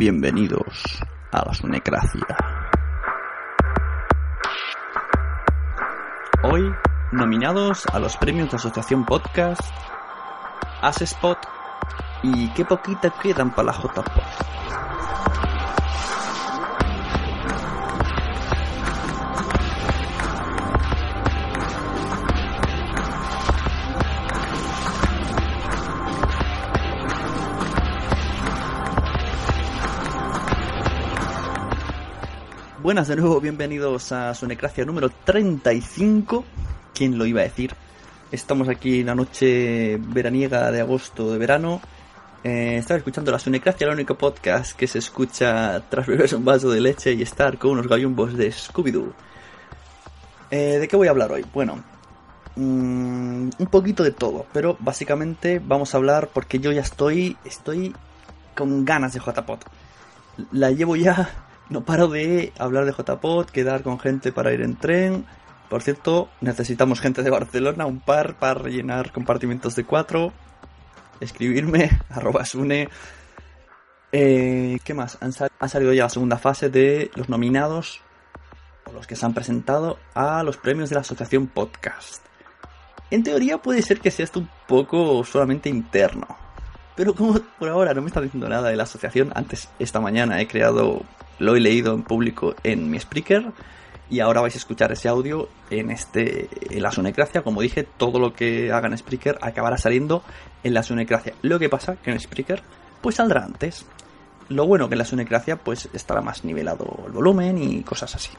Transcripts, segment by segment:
Bienvenidos a la Sunecracia. Hoy, nominados a los premios de Asociación Podcast, Spot y qué poquita quedan para la JPod. Buenas de nuevo, bienvenidos a Sunecracia número 35. ¿Quién lo iba a decir? Estamos aquí en la noche veraniega de agosto de verano. Eh, estaba escuchando la Sunecracia, el único podcast que se escucha tras beberse un vaso de leche y estar con unos gallumbos de Scooby-Doo. Eh, ¿De qué voy a hablar hoy? Bueno, mm, un poquito de todo, pero básicamente vamos a hablar porque yo ya estoy, estoy con ganas de JPOT. La llevo ya no paro de hablar de JPod, quedar con gente para ir en tren. Por cierto, necesitamos gente de Barcelona, un par para rellenar compartimentos de cuatro. Escribirme, arroba sune. Eh, ¿Qué más? ha salido ya la segunda fase de los nominados, o los que se han presentado a los premios de la Asociación Podcast. En teoría puede ser que sea esto un poco solamente interno. Pero como por ahora no me está diciendo nada de la asociación, antes esta mañana he creado lo he leído en público en mi Spreaker y ahora vais a escuchar ese audio en este en la Sunecracia. Como dije, todo lo que haga en Spreaker acabará saliendo en la Sunecracia. Lo que pasa que en Spreaker pues saldrá antes. Lo bueno que en la Sunecracia pues estará más nivelado el volumen y cosas así.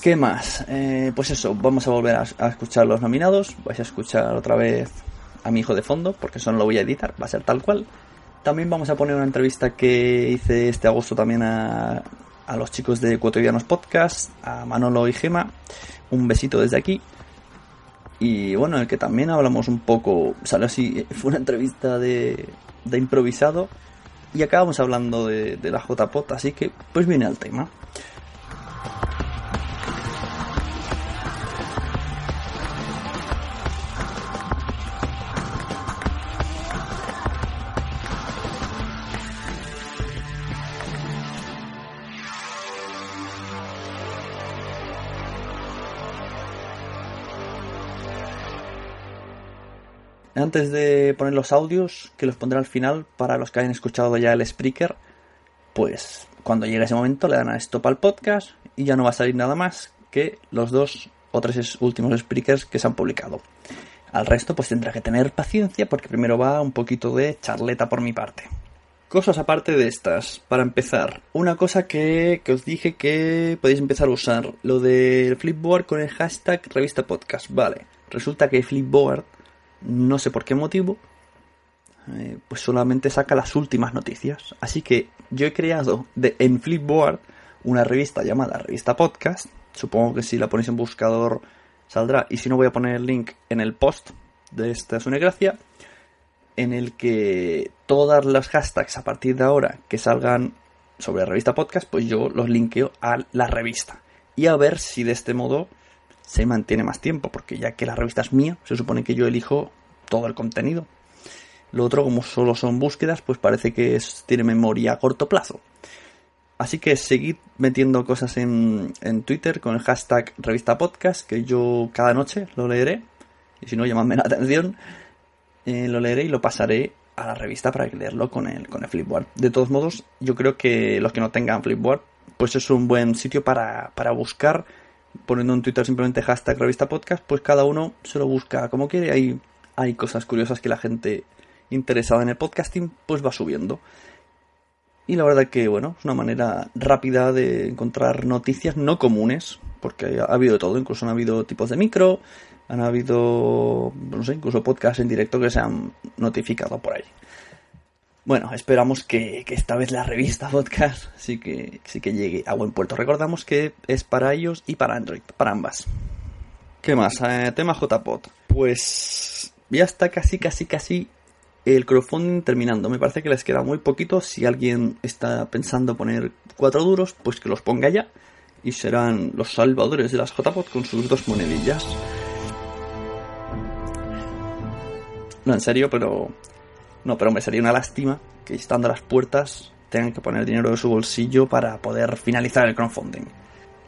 ¿Qué más? Eh, pues eso, vamos a volver a, a, escuchar los nominados. Vais a escuchar otra vez a mi hijo de fondo, porque eso no lo voy a editar, va a ser tal cual. También vamos a poner una entrevista que hice este agosto también a, a los chicos de Cotidianos Podcast, a Manolo y Gema. Un besito desde aquí. Y bueno, el que también hablamos un poco, salió así, fue una entrevista de, de improvisado. Y acabamos hablando de, de la JPOT, así que pues viene al tema. Antes de poner los audios, que los pondré al final para los que hayan escuchado ya el speaker, pues cuando llegue ese momento le dan a stop al podcast y ya no va a salir nada más que los dos o tres últimos speakers que se han publicado. Al resto pues tendrá que tener paciencia porque primero va un poquito de charleta por mi parte. Cosas aparte de estas. Para empezar, una cosa que, que, os dije que podéis empezar a usar. Lo del Flipboard con el hashtag revista podcast. Vale. Resulta que Flipboard, no sé por qué motivo, eh, pues solamente saca las últimas noticias. Así que yo he creado en Flipboard una revista llamada Revista Podcast. Supongo que si la ponéis en buscador saldrá. Y si no, voy a poner el link en el post de esta Gracia. En el que todas las hashtags a partir de ahora que salgan sobre la revista podcast, pues yo los linkeo a la revista. Y a ver si de este modo se mantiene más tiempo. Porque ya que la revista es mía, se supone que yo elijo todo el contenido. Lo otro, como solo son búsquedas, pues parece que tiene memoria a corto plazo. Así que seguid metiendo cosas en, Twitter con el hashtag revista podcast, que yo cada noche lo leeré. Y si no, llamadme la atención. Eh, lo leeré y lo pasaré a la revista para leerlo con el, con el Flipboard. De todos modos, yo creo que los que no tengan Flipboard, pues es un buen sitio para, para buscar. Poniendo en Twitter simplemente hashtag revista podcast, pues cada uno se lo busca como quiere. Hay, hay cosas curiosas que la gente interesada en el podcasting, pues va subiendo. Y la verdad que, bueno, es una manera rápida de encontrar noticias no comunes, porque ha habido todo, incluso han habido tipos de micro, han habido, no sé, incluso podcasts en directo que se han notificado por ahí. Bueno, esperamos que, esta vez la revista podcast sí que, sí que llegue a buen puerto. Recordamos que es para ellos y para Android, para ambas. ¿Qué más? Eh, tema JPod. Pues ya está casi, casi, casi el crowdfunding terminando. Me parece que les queda muy poquito. Si alguien está pensando poner cuatro duros, pues que los ponga ya. Y serán los salvadores de las JPOT con sus dos monedillas. No, en serio, pero... No, pero me sería una lástima que estando a las puertas tengan que poner dinero de su bolsillo para poder finalizar el crowdfunding.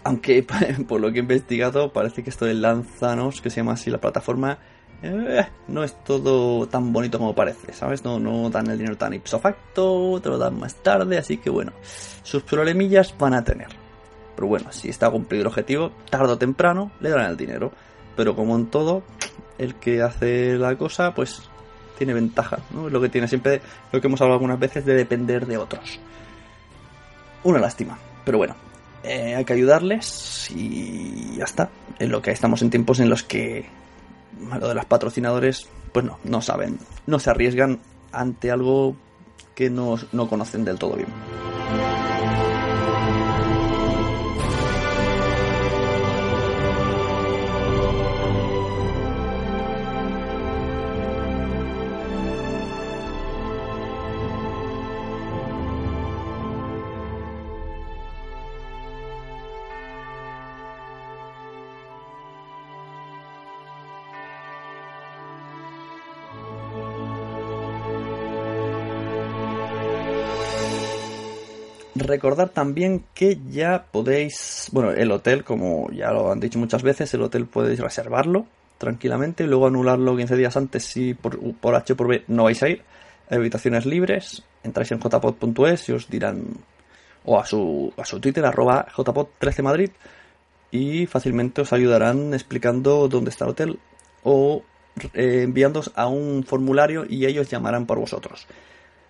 Aunque, por lo que he investigado, parece que esto de Lanzanos, que se llama así la plataforma, eh, no es todo tan bonito como parece, ¿sabes? No, no dan el dinero tan ipso facto, te lo dan más tarde, así que bueno, sus problemillas van a tener. Pero bueno, si está cumplido el objetivo, tarde o temprano le darán el dinero. Pero como en todo, el que hace la cosa, pues tiene ventaja, ¿no? Lo que tiene siempre, lo que hemos hablado algunas veces, de depender de otros. Una lástima, pero bueno, eh, hay que ayudarles y ya está. En lo que estamos en tiempos en los que lo de los patrocinadores, pues no, no saben, no se arriesgan ante algo que no, no conocen del todo bien. Recordar también que ya podéis, bueno, el hotel, como ya lo han dicho muchas veces, el hotel podéis reservarlo tranquilamente y luego anularlo 15 días antes si por, por H por B no vais a ir. habitaciones libres, entráis en jpod.es y os dirán, o a su, a su Twitter, arroba jpod13madrid, y fácilmente os ayudarán explicando dónde está el hotel o eh, enviándos a un formulario y ellos llamarán por vosotros.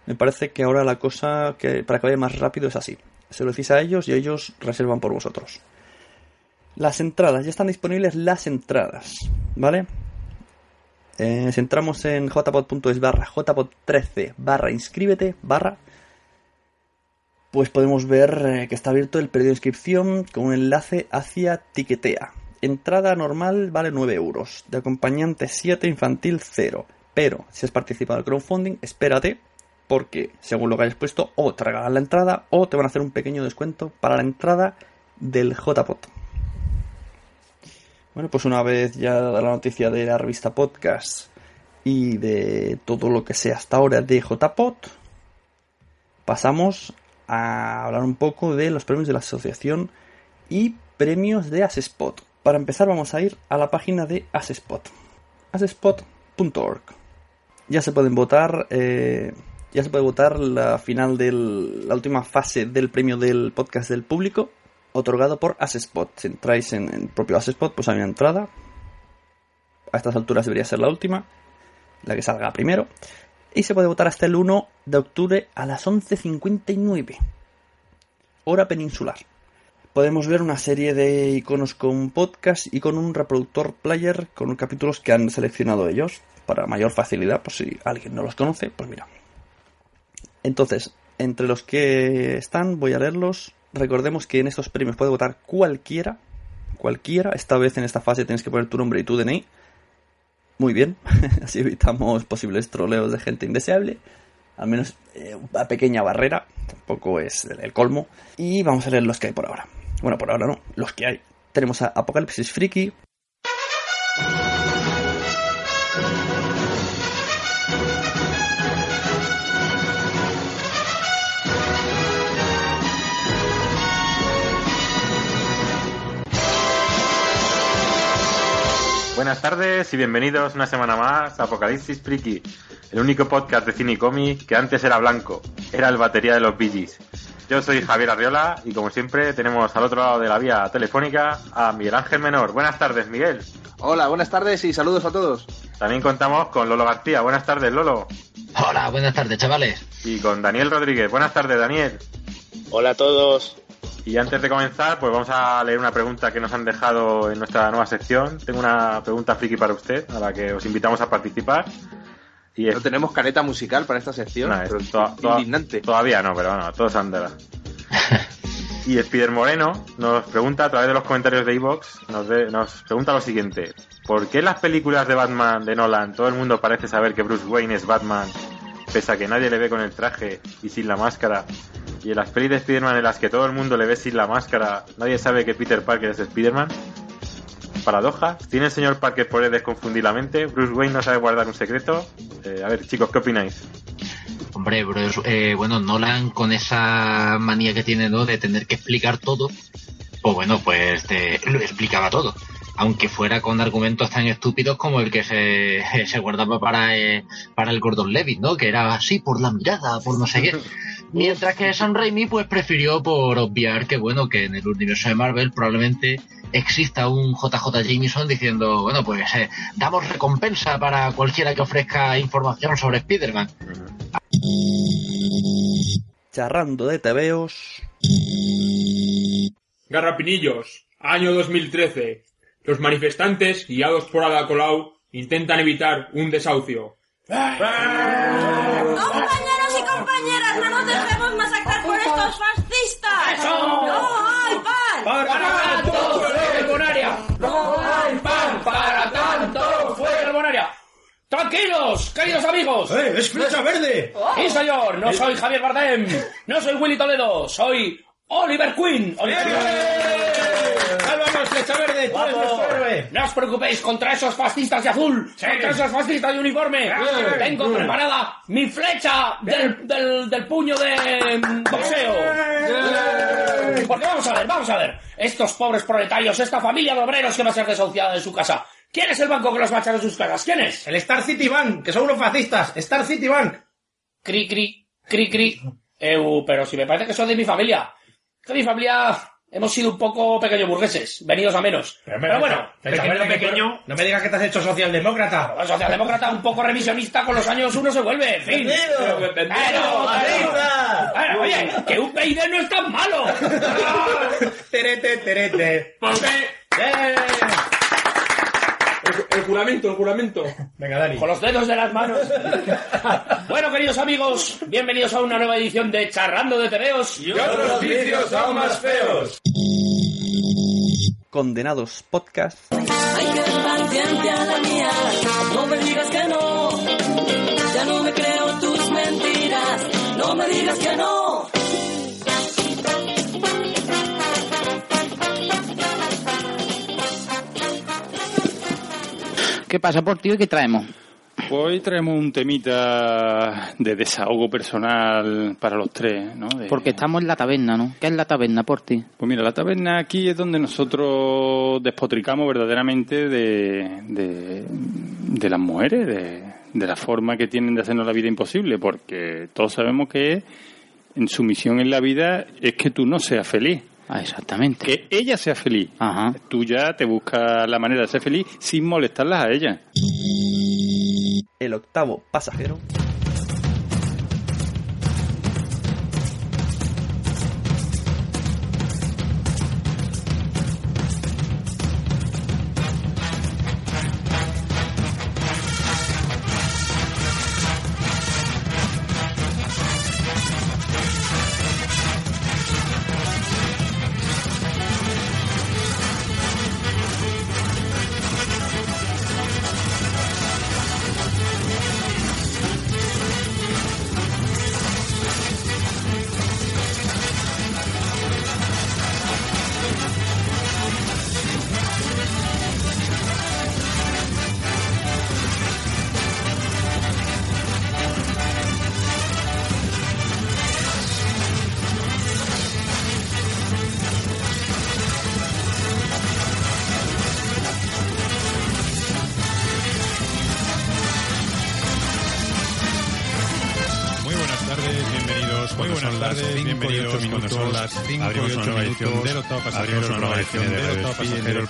Me parece que ahora la cosa que para que vaya más rápido es así. Se lo decís a ellos y ellos reservan por vosotros. Las entradas, ya están disponibles las entradas, ¿vale? Eh, si entramos en jpod.es barra jpod13 barra inscríbete barra pues podemos ver eh, que está abierto el periodo de inscripción con un enlace hacia Tiquetea. Entrada normal vale 9 euros, de acompañante 7, infantil 0. Pero si has participado en el crowdfunding, espérate porque según lo que hayas puesto, o te regalan la entrada o te van a hacer un pequeño descuento para la entrada del JPOT. Bueno, pues una vez ya la noticia de la revista Podcast y de todo lo que sea hasta ahora de JPOT, pasamos a hablar un poco de los premios de la asociación y premios de Asespot. Para empezar vamos a ir a la página de Asespot, asespot.org. ya se pueden votar. eh, ya se puede votar la final de la última fase del premio del podcast del público, otorgado por Asespot. Si entráis en el propio Asespot, pues hay una entrada. A estas alturas debería ser la última, la que salga primero. Y se puede votar hasta el 1 de octubre a las 11.59, hora peninsular. Podemos ver una serie de iconos con podcast y con un reproductor player con capítulos que han seleccionado ellos para mayor facilidad, por si alguien no los conoce, pues mira. Entonces, entre los que están, voy a leerlos. Recordemos que en estos premios puede votar cualquiera, cualquiera. Esta vez en esta fase tienes que poner tu nombre y tu DNI. Muy bien, así evitamos posibles troleos de gente indeseable. Al menos eh, una pequeña barrera, tampoco es el, el colmo. Y vamos a leer los que hay por ahora. Bueno, por ahora no, los que hay. Tenemos a Apocalipsis Friki, Buenas tardes y bienvenidos una semana más a Apocalipsis Friki, el único podcast de cine y cómic que antes era blanco, era el batería de los Gees. Yo soy Javier Arriola y como siempre tenemos al otro lado de la vía telefónica a Miguel Ángel Menor. Buenas tardes, Miguel. Hola, buenas tardes y saludos a todos. También contamos con Lolo García. Buenas tardes, Lolo. Hola, buenas tardes, chavales. Y con Daniel Rodríguez. Buenas tardes, Daniel. Hola a todos. Y antes de comenzar, pues vamos a leer una pregunta que nos han dejado en nuestra nueva sección. Tengo una pregunta friki para usted, a la que os invitamos a participar. Y es... No tenemos careta musical para esta sección, No, es pero to- to- indignante. Todavía no, pero bueno, todos andará. y Spider Moreno nos pregunta a través de los comentarios de Evox, nos, de- nos pregunta lo siguiente. ¿Por qué en las películas de Batman de Nolan todo el mundo parece saber que Bruce Wayne es Batman, pese a que nadie le ve con el traje y sin la máscara? Y en las pelis de Spider-Man en las que todo el mundo le ve sin la máscara, nadie sabe que Peter Parker es Spider-Man? Paradoja. ¿Tiene el señor Parker poderes confundir la mente? ¿Bruce Wayne no sabe guardar un secreto? Eh, a ver, chicos, ¿qué opináis? Hombre, Bruce- eh, bueno, Nolan con esa manía que tiene, ¿no? De tener que explicar todo, pues bueno, pues te- lo explicaba todo. Aunque fuera con argumentos tan estúpidos como el que se, se guardaba para, eh, para el Gordon Levitt, ¿no? Que era así, por la mirada, por no sé qué. Mientras que Sam Raimi, pues prefirió por obviar que, bueno, que en el universo de Marvel probablemente exista un JJ Jameson diciendo, bueno, pues eh, damos recompensa para cualquiera que ofrezca información sobre Spider-Man. charrando de tebeos. Garrapinillos, año 2013. Los manifestantes, guiados por Ada Colau, intentan evitar un desahucio. Compañeros y compañeras, no nos dejemos masacrar por estos fascistas. ¡No hay pan! ¡Para tanto! ¡Fuera Bonaria! ¡No hay pan para tanto! ¡Fuera Bonaria! ¡Tranquilos, queridos amigos! ¡Eh, es flecha verde! Sí, señor, no soy Javier Bardem, no soy Willy Toledo, soy Oliver Queen. Oliver ¡Sálvanos, flecha verde! ¡Tú eres nuestro héroe! No os preocupéis contra esos fascistas de azul, contra esos fascistas de uniforme. Tengo preparada mi flecha del, del, del puño de mm, boxeo. Porque vamos a ver, vamos a ver. Estos pobres proletarios, esta familia de obreros que va a ser desahuciada de su casa. ¿Quién es el banco que los va a echar de sus casas? ¿Quién es? El Star City Bank, que son unos fascistas. Star City Bank. Cri, cri, cri, cri. Eu, pero si me parece que son de mi familia. Que mi familia hemos sido un poco pequeños burgueses, venidos a menos. Pero, bueno, flecha verde pequeño. No me digas que te has hecho socialdemócrata. socialdemócrata un poco revisionista con los años uno se vuelve, en fin. Pero, pero, pero, oye, que un PID no es tan malo. Terete, terete. ¿Por qué? El, juramento, el juramento. Venga, Dani. Con los dedos de las manos. bueno, queridos amigos, bienvenidos a una nueva edición de Charrando de Tebeos. Y otros vicios aún más feos. Condenados Podcast. Hay que paciencia la mía. No me digas que no. Ya no me creo tus mentiras. No me digas que no. ¿Qué pasa por tío y qué traemos? Pues hoy traemos un temita de desahogo personal para los tres, ¿no? De- Porque estamos en la taberna, ¿no? ¿Qué es la taberna por ti? Pues mira, la taberna aquí es donde nosotros despotricamos verdaderamente de, de, de las mujeres, de, de la forma que tienen de hacernos la vida imposible, porque todos sabemos que en su misión en la vida es que tú no seas feliz. Ah, exactamente. Que ella sea feliz. Ajá. Tú ya te buscas la manera de ser feliz sin molestarlas a ella. El octavo pasajero. De octavo pasajero,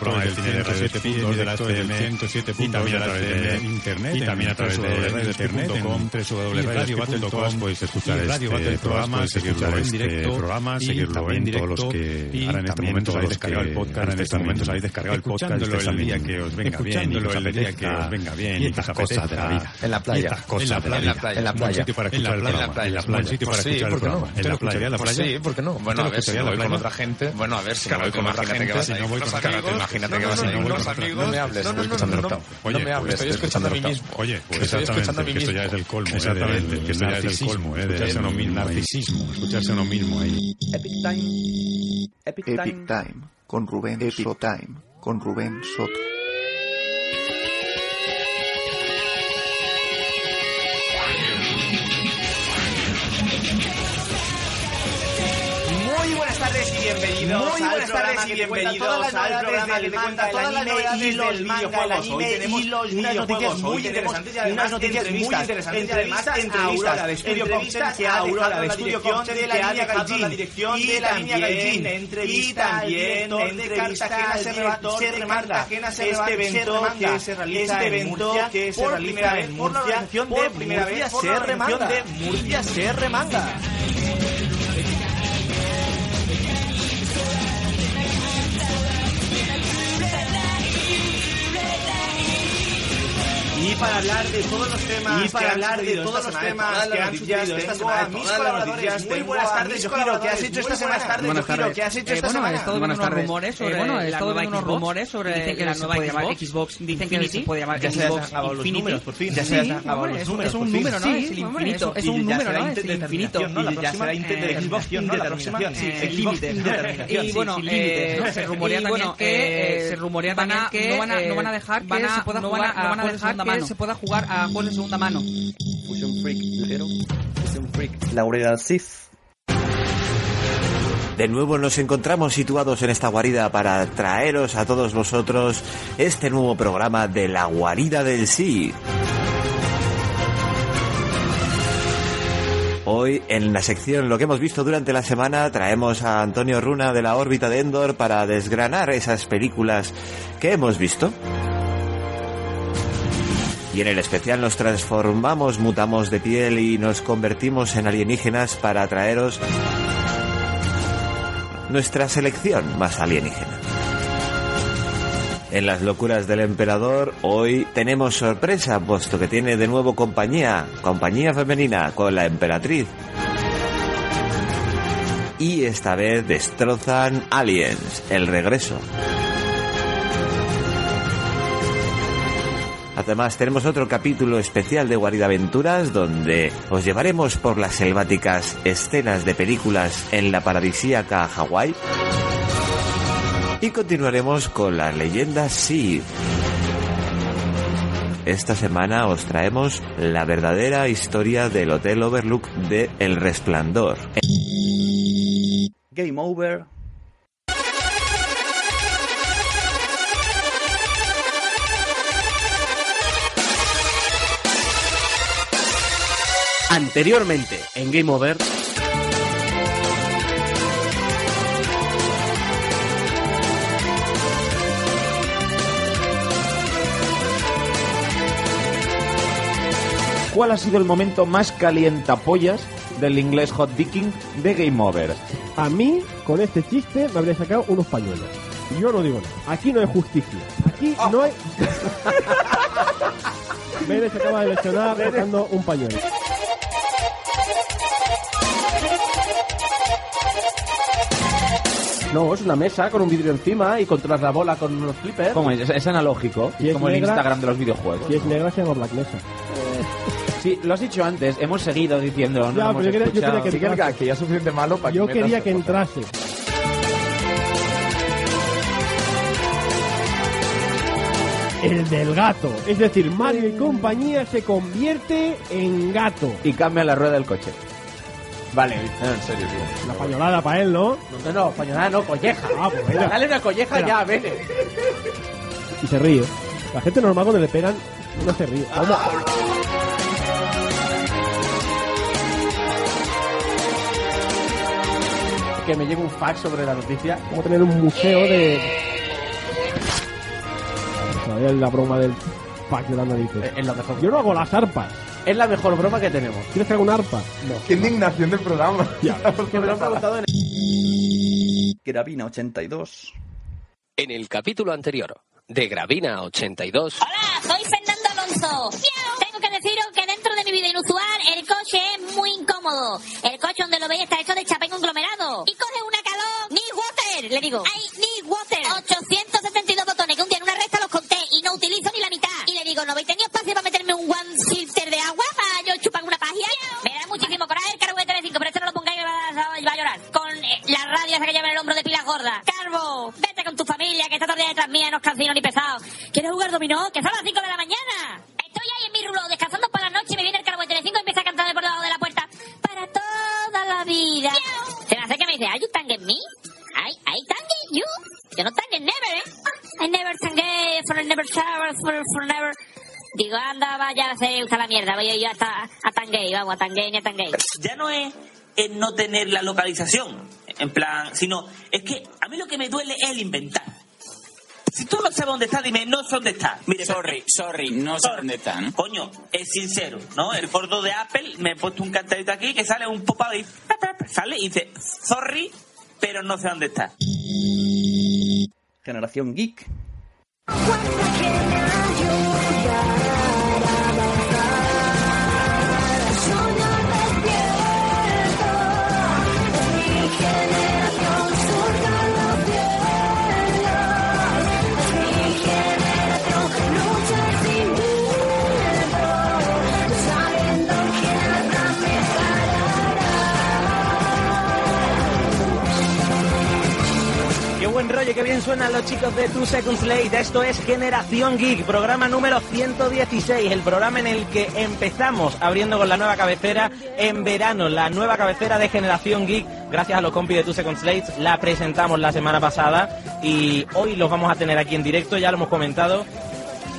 107 puntos de la FM, 107 puntos de la FM, internet, y también a través de internet, en www.radiobattle.com podéis escuchar este programa, seguirlo en directo, programa, seguirlo en todos los que ahora en este momento habéis descargado el podcast, en estos momentos habéis descargado el podcast, escuchándolo el día que os venga bien, y el día que os venga bien, y estas cosas de la vida. En la playa. Y En la de la playa. En la playa. sitio para En la escuchar el playa. programa. En sitio para sí, escuchar el ¿por qué no? programa. ¿Te En la playa. en la playa? sí, ¿por qué no? ¿Te Bueno, a ver, si voy con playa? otra gente. Bueno, a ver, si voy con otra a gente. Imagínate que vas a ir otra amigos. No me hables, No, no, estoy no, no, no. Oye, No me hables, pues estoy escuchando a mí exactamente. mismo. Oye, pues Estoy escuchando a mí que esto ya mismo. es el colmo, ¿eh? Exactamente. que esto ya es el colmo, ¿eh? de escucharse uno mismo, narcisismo, escucharse a uno mismo ahí. Epic Time. Epic Time. Epic Time con Rubén Epic Time con Rubén Soto. Bienvenidos Muy buenas tardes y bienvenidos todas las al programa que te cuenta todas las novedades y los del videojuegos. Hoy tenemos unas noticias muy interesantes y unas noticias muy interesantes entrevistas, entrevistas Aurora de Studio entrevistas Concept que a Aurora de la Studio dirección Concept de la línea Gaijin y de la línea Gaijin. entrevista Y también entrevista Cartagena se se Cartagena se. Este evento remanga. que se realiza Este en Murcia que se realiza primera vez en por la Murcia por de primera vez por se la organización remanga. Murcia se remanga. Para hablar de todos los temas Y para hablar de todos los temas todas que han sucedido esta tengo semana, a mis colaboradores. Muy buenas tardes, mis Yojiro, ¿qué has hecho esta Muy semana? buenas tardes, ¿qué has hecho Eh, esta bueno, semana? he estado viendo unos rumores sobre Eh, bueno, he la estado nueva viendo unos Xbox. rumores sobre Dicen que la nueva puede llamar Xbox. Xbox Dicen que no se puede llamar Ya se han Xbox los Infinity. números, por fin. Ya se han los es- números, Es por un número, ¿no? Es el infinito. Es un número, será ¿no? Es el infinito. indeterminación, ¿no? La Y ya próxima será indeterminación, ¿no? La próxima, sí, eh, límite, indeterminación, Y sí, bueno, eh, se rumorea también que eh, se rumorea también que no van a- eh, no van a dejar que se pueda no jugar van a dejar que. Se pueda jugar a juegos de segunda mano. Fusion Freak ligero. Fusion Freak Laurel Sith. De nuevo nos encontramos situados en esta guarida para traeros a todos vosotros este nuevo programa de la guarida del sí. Hoy en la sección Lo que hemos visto durante la semana traemos a Antonio Runa de la órbita de Endor para desgranar esas películas que hemos visto. Y en el especial nos transformamos, mutamos de piel y nos convertimos en alienígenas para traeros nuestra selección más alienígena. En las locuras del emperador, hoy tenemos sorpresa, puesto que tiene de nuevo compañía, compañía femenina con la emperatriz. Y esta vez destrozan Aliens, el regreso. Además tenemos otro capítulo especial de Guarida Aventuras donde os llevaremos por las selváticas escenas de películas en la paradisíaca Hawái. Y continuaremos con las leyendas Sith. esta semana os traemos la verdadera historia del Hotel Overlook de El Resplandor. Game over. Anteriormente, en Game Over. ¿Cuál ha sido el momento más calientapollas del inglés hot dicking de Game Over? A mí, con este chiste, me habría sacado unos pañuelos. Yo no digo nada. Aquí no hay justicia. Aquí no hay... Vélez se acaba de lesionar sacando un pañuelo. No, es una mesa con un vidrio encima y controlas la bola con unos flippers. ¿Cómo es? Es analógico, Y es como el. Instagram de los videojuegos. Si es negra, se llama Black Mesa. Sí, lo has dicho antes, hemos seguido diciendo, no hemos pero yo quería- yo escuchado. quería que Sí, entrase. que ya es suficiente malo para Yo quería que entrase. El del gato. Es decir, Mario y compañía se convierte en gato. Y cambia la rueda del coche. Vale, no, en serio, tío. La pañolada para él, ¿no? No, no, pañolada no, colleja. Ah, pues venga. Dale una colleja Espera. ya, vete. Y se ríe. La gente normal cuando le pegan no se ríe. ¿Cómo? Que me llegue un fax sobre la noticia. Vamos a tener un museo de... Todavía la broma del pack de la narices. Eh, Es la mejor. Yo no hago las arpas. Es la mejor broma que tenemos. ¿Quieres que haga una arpa? No. Qué indignación del programa. Que me lo han preguntado en Gravina 82. En el capítulo anterior de Gravina 82. Hola, soy Fernando Alonso. Tengo que deciros que dentro de mi vida inusual el coche es muy incómodo. El coche donde lo veis está hecho de chapén conglomerado. Y coge una calor. Need water, le digo. Ay, need water. 872 y no utilizo ni la mitad. Y le digo, ¿no habéis tenido espacio para meterme un one filter de agua para yo chupar una pagia? Me da muchísimo coraje el cargo de Telecinco, pero esto no lo pongáis y va a, llorar. Con eh, la radio esa que lleva en el hombro de pilas gordas. Carbo, vete con tu familia que el día detrás mía, no es cansino ni pesado. ¿Quieres jugar dominó? Que son las 5 de la mañana. Estoy ahí en mi rulo descansando por la noche y me viene el cargo de Telecinco y empieza a cantarme por debajo de la puerta. Para toda la vida. Se me hace que me dice, ¿Are you tanging me? I, I tanging you? Yo no tanging never, ¿eh? I never tangué, for never shower, for, for never... Digo, anda, vaya a hacer usted la mierda, voy yo hasta a tangué, vamos, a tangué ni a tangué. ya no es el no tener la localización, en plan, sino es que a mí lo que me duele es el inventar. Si tú no sabes dónde está, dime, no sé dónde está. Mire, sorry, sorry, no sé dónde está, ¿no? Coño, es sincero, ¿no? El gordo de Apple me he puesto un cantadito aquí que sale un pop y sale y dice, sorry, pero no sé dónde está. Generación Geek. Qué bien suenan los chicos de Two Seconds Late. Esto es Generación Geek, programa número 116, el programa en el que empezamos abriendo con la nueva cabecera en verano, la nueva cabecera de Generación Geek, gracias a los compis de Two Seconds Late. La presentamos la semana pasada y hoy los vamos a tener aquí en directo, ya lo hemos comentado.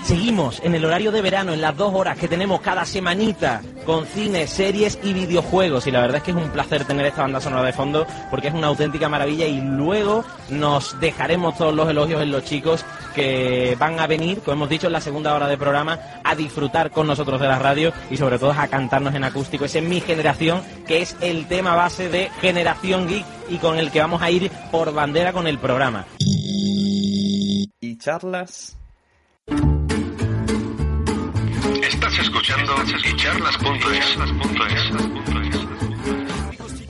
Seguimos en el horario de verano, en las dos horas que tenemos cada semanita, con cine, series y videojuegos. Y la verdad es que es un placer tener esta banda sonora de fondo, porque es una auténtica maravilla. Y luego nos dejaremos todos los elogios en los chicos que van a venir, como hemos dicho en la segunda hora del programa, a disfrutar con nosotros de la radio y sobre todo a cantarnos en acústico. Ese es mi generación, que es el tema base de Generación Geek y con el que vamos a ir por bandera con el programa. Y charlas. Estás escuchando.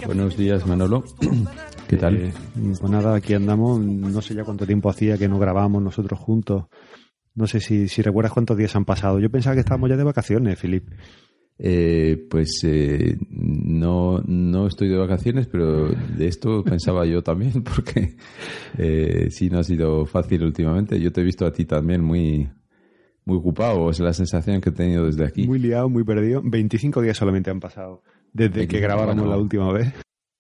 Buenos días, Manolo. ¿Qué tal? Eh, pues nada, aquí andamos. No sé ya cuánto tiempo hacía que no grabábamos nosotros juntos. No sé si, si recuerdas cuántos días han pasado. Yo pensaba que estábamos ya de vacaciones, Filip. Eh, pues eh, no, no estoy de vacaciones, pero de esto pensaba yo también, porque eh, sí no ha sido fácil últimamente. Yo te he visto a ti también muy, muy ocupado, es la sensación que he tenido desde aquí. Muy liado, muy perdido. 25 días solamente han pasado desde que 25, grabáramos bueno. la última vez.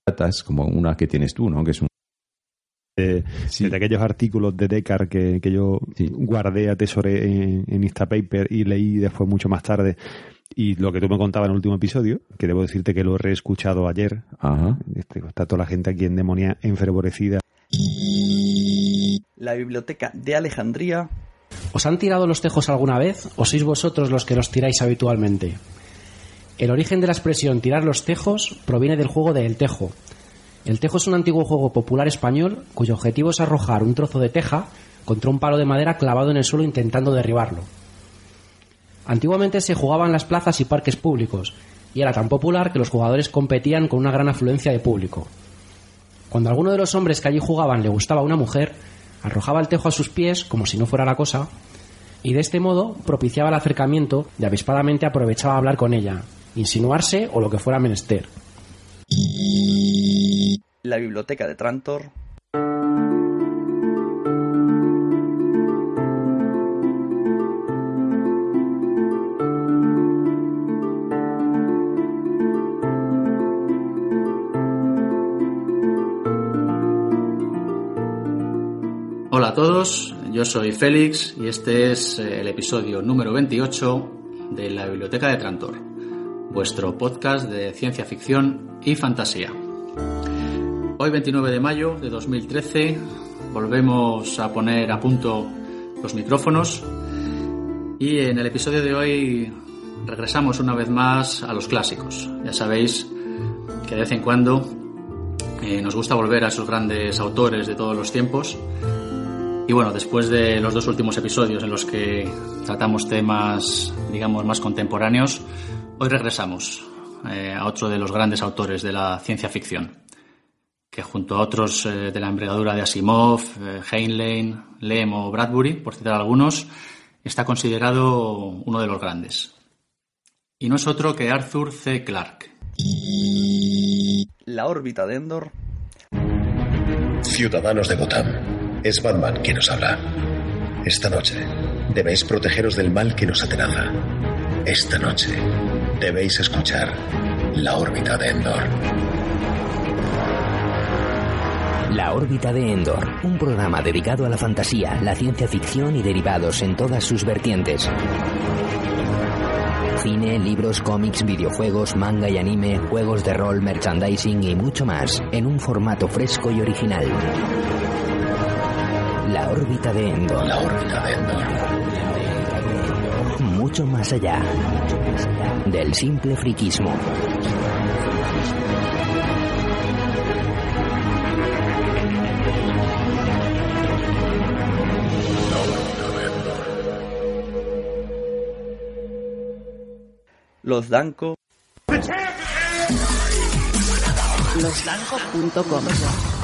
Datas como una que tienes tú, ¿no? Que es un... De, desde aquellos artículos de Descartes que, que yo guardé, atesoré en, en Instapaper y leí después mucho más tarde. Y lo que tú me contabas en el último episodio, que debo decirte que lo he reescuchado ayer. Ajá. Este, está toda la gente aquí en demonia enfervorecida. La biblioteca de Alejandría. ¿Os han tirado los tejos alguna vez o sois vosotros los que los tiráis habitualmente? El origen de la expresión tirar los tejos proviene del juego de El Tejo. El Tejo es un antiguo juego popular español cuyo objetivo es arrojar un trozo de teja contra un palo de madera clavado en el suelo intentando derribarlo. Antiguamente se jugaba en las plazas y parques públicos y era tan popular que los jugadores competían con una gran afluencia de público. Cuando a alguno de los hombres que allí jugaban le gustaba una mujer, arrojaba el tejo a sus pies como si no fuera la cosa y de este modo propiciaba el acercamiento y avispadamente aprovechaba hablar con ella, insinuarse o lo que fuera menester. La biblioteca de Trantor. Yo soy Félix y este es eh, el episodio número 28 de la Biblioteca de Trantor, vuestro podcast de ciencia ficción y fantasía. Hoy 29 de mayo de 2013 volvemos a poner a punto los micrófonos y en el episodio de hoy regresamos una vez más a los clásicos. Ya sabéis que de vez en cuando eh, nos gusta volver a esos grandes autores de todos los tiempos y bueno, después de los dos últimos episodios en los que tratamos temas, digamos, más contemporáneos, hoy regresamos eh, a otro de los grandes autores de la ciencia ficción, que junto a otros eh, de la envergadura de Asimov, eh, Heinlein, Lem o Bradbury, por citar algunos, está considerado uno de los grandes. Y no es otro que Arthur C. Clarke. La órbita de Endor. Ciudadanos de Gotham, es Batman quien os habla. Esta noche debéis protegeros del mal que nos atenaza. Esta noche debéis escuchar la órbita de Endor. La órbita de Endor, un programa dedicado a la fantasía, la ciencia ficción y derivados en todas sus vertientes. Cine, libros, cómics, videojuegos, manga y anime, juegos de rol, merchandising y mucho más, en un formato fresco y original. La órbita de Endor. La órbita de Endor. Mucho más allá del simple friquismo. Los Danco. Losdanco.com Losdanco.com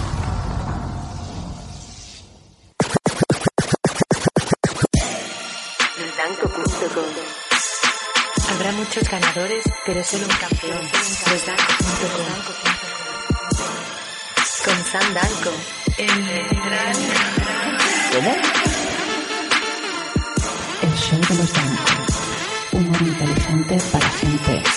muchos ganadores, pero solo un campeón. Losdanco.com Con Sam Danco. ¿Cómo? El show de los Danco. Humor inteligente para gente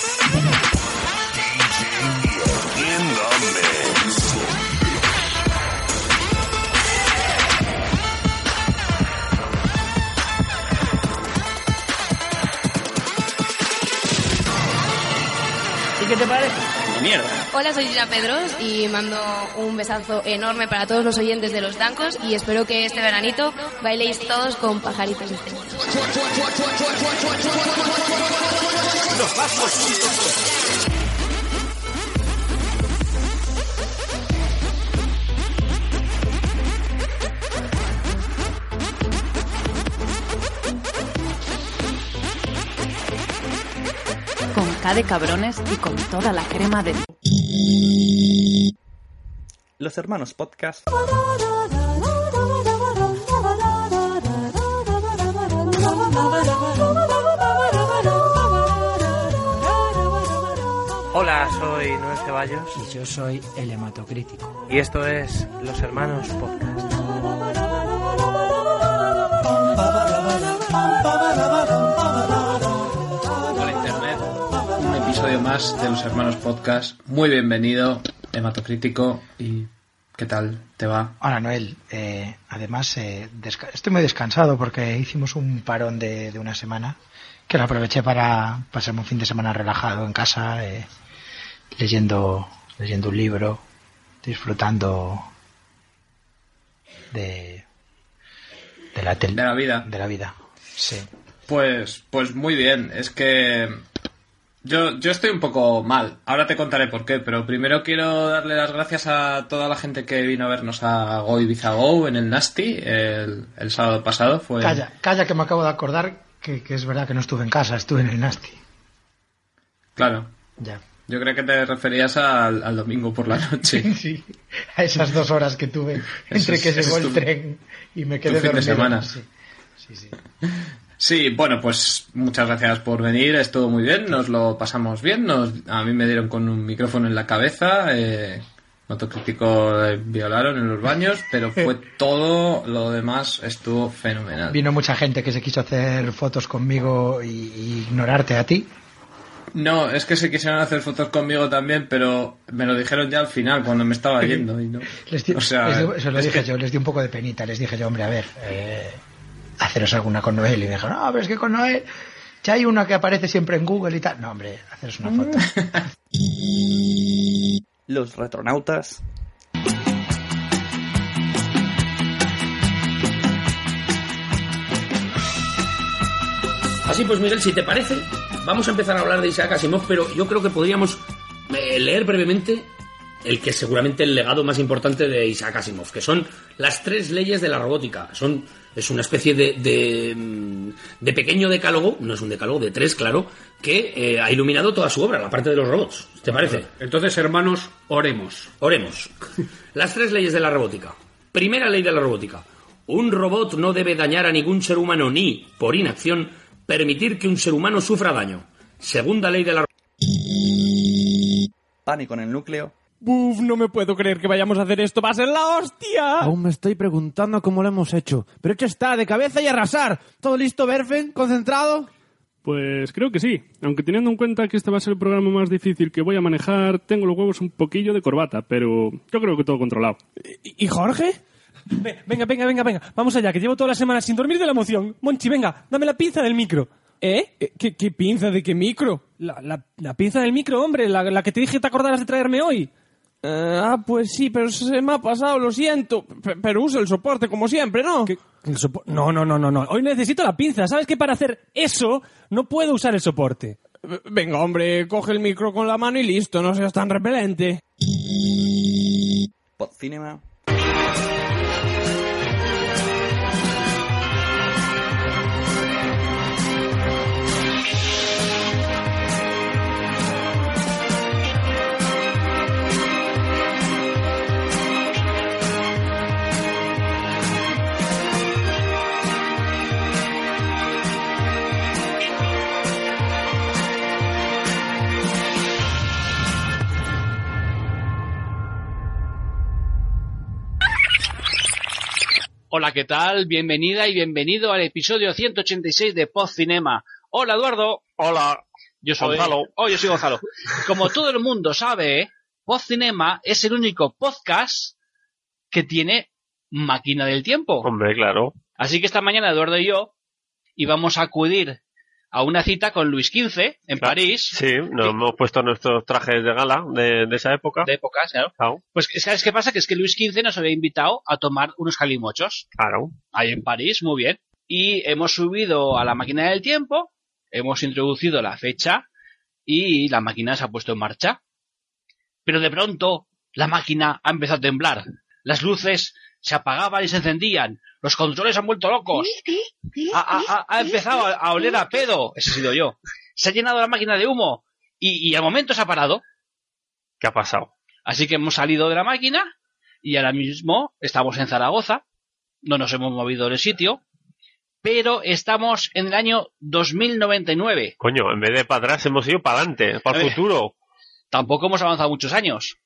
mierda. Hola, soy Gina Pedros y mando un besazo enorme para todos los oyentes de Los Dancos y espero que este veranito bailéis todos con pajaritos de De cabrones y con toda la crema de... Los hermanos podcast. Hola, soy Noel Ceballos. Y yo soy el hematocrítico. Y esto es Los Hermanos Podcast. Episodio más de los Hermanos Podcast. Muy bienvenido, Hematocrítico. ¿Y qué tal te va? Hola, Noel. Eh, además, eh, estoy muy descansado porque hicimos un parón de, de una semana que lo aproveché para pasarme un fin de semana relajado en casa, eh, leyendo, leyendo un libro, disfrutando de, de la De la vida. De la vida, sí. Pues, pues muy bien. Es que yo, yo estoy un poco mal. Ahora te contaré por qué, pero primero quiero darle las gracias a toda la gente que vino a vernos a Go Ibiza Go en el Nasty el, el sábado pasado. Fue... Calla, calla que me acabo de acordar que, que es verdad que no estuve en casa, estuve en el Nasty. Claro. Ya. Yo creo que te referías al, al domingo por la noche. Sí, a esas dos horas que tuve entre es- que llegó el tu- tren y me quedé fin de dormido. semana. Sí, sí, sí. Sí, bueno, pues muchas gracias por venir, estuvo muy bien, nos lo pasamos bien, nos, a mí me dieron con un micrófono en la cabeza, eh, Motocrítico eh, violaron en los baños, pero fue todo lo demás estuvo fenomenal. Vino mucha gente que se quiso hacer fotos conmigo y, y ignorarte a ti. No, es que se quisieron hacer fotos conmigo también, pero me lo dijeron ya al final, cuando me estaba yendo. Y no, Les di- o sea, les di- se lo dije que- yo, les di un poco de penita, les dije yo, hombre, a ver, eh, haceros alguna con Noel. Y me dijeron, no, pero es que con Noel ya hay una que aparece siempre en Google y tal. No, hombre, haceros una foto. Los retronautas. Así pues, Miguel, si te parece, vamos a empezar a hablar de Isaac Asimov, pero yo creo que podríamos eh, leer brevemente el que es seguramente el legado más importante de Isaac Asimov, que son las tres leyes de la robótica. Son, es una especie de, de, mm, de pequeño decálogo, no es un decálogo, de tres, claro, que eh, ha iluminado toda su obra, la parte de los robots. ¿Te parece? Entonces, hermanos, oremos. Oremos. Las tres leyes de la robótica. Primera ley de la robótica. Un robot no debe dañar a ningún ser humano ni, por inacción, permitir que un ser humano sufra daño. Segunda ley de la Pánico en el núcleo. Buf, no me puedo creer que vayamos a hacer esto. ¡Va a ser la hostia! Aún me estoy preguntando cómo lo hemos hecho. Pero hecho está, de cabeza y arrasar. ¿Todo listo, Berfen? ¿Concentrado? Pues creo que sí. Aunque teniendo en cuenta que este va a ser el programa más difícil que voy a manejar, tengo los huevos un poquillo de corbata, pero yo creo que todo controlado. ¿Y Jorge? Ve- Venga, venga, venga, venga. Vamos allá, que llevo toda la semana sin dormir de la emoción. Monchi, venga, dame la pinza del micro. ¿Eh? ¿Qué, qué pinza de qué micro? La, la- la pinza del micro, hombre, la, la que te dije que te acordaras de traerme hoy. Ah, pues sí, pero se me ha pasado, lo siento. P- pero uso el soporte como siempre, ¿no? El sopo- no, no, no, no, no. Hoy necesito la pinza. ¿Sabes que para hacer eso no puedo usar el soporte? Venga, hombre, coge el micro con la mano y listo, no seas tan repelente. Podcinema. Hola, ¿qué tal? Bienvenida y bienvenido al episodio 186 de Post Cinema. Hola, Eduardo. Hola. Yo soy Gonzalo. Oh, yo soy Gonzalo. Como todo el mundo sabe, Post Cinema es el único podcast que tiene máquina del tiempo. Hombre, claro. Así que esta mañana Eduardo y yo íbamos a acudir a una cita con Luis XV en París. Sí, nos hemos puesto nuestros trajes de gala de, de esa época. De época, claro. Pues ¿sabes qué pasa? Que es que Luis XV nos había invitado a tomar unos calimochos. Claro. Ahí en París, muy bien. Y hemos subido a la máquina del tiempo, hemos introducido la fecha y la máquina se ha puesto en marcha. Pero de pronto la máquina ha empezado a temblar. Las luces se apagaban y se encendían. Los controles han vuelto locos. Ha, ha- ha- ha empezado a, a oler a pedo. Ese he sido yo. Se ha llenado la máquina de humo. Y, y al momento se ha parado. ¿Qué ha pasado? Así que hemos salido de la máquina y ahora mismo estamos en Zaragoza. No nos hemos movido del sitio. Pero estamos en el año 2099. Coño, en vez de para atrás hemos ido para adelante, para el futuro. Tampoco hemos avanzado muchos años.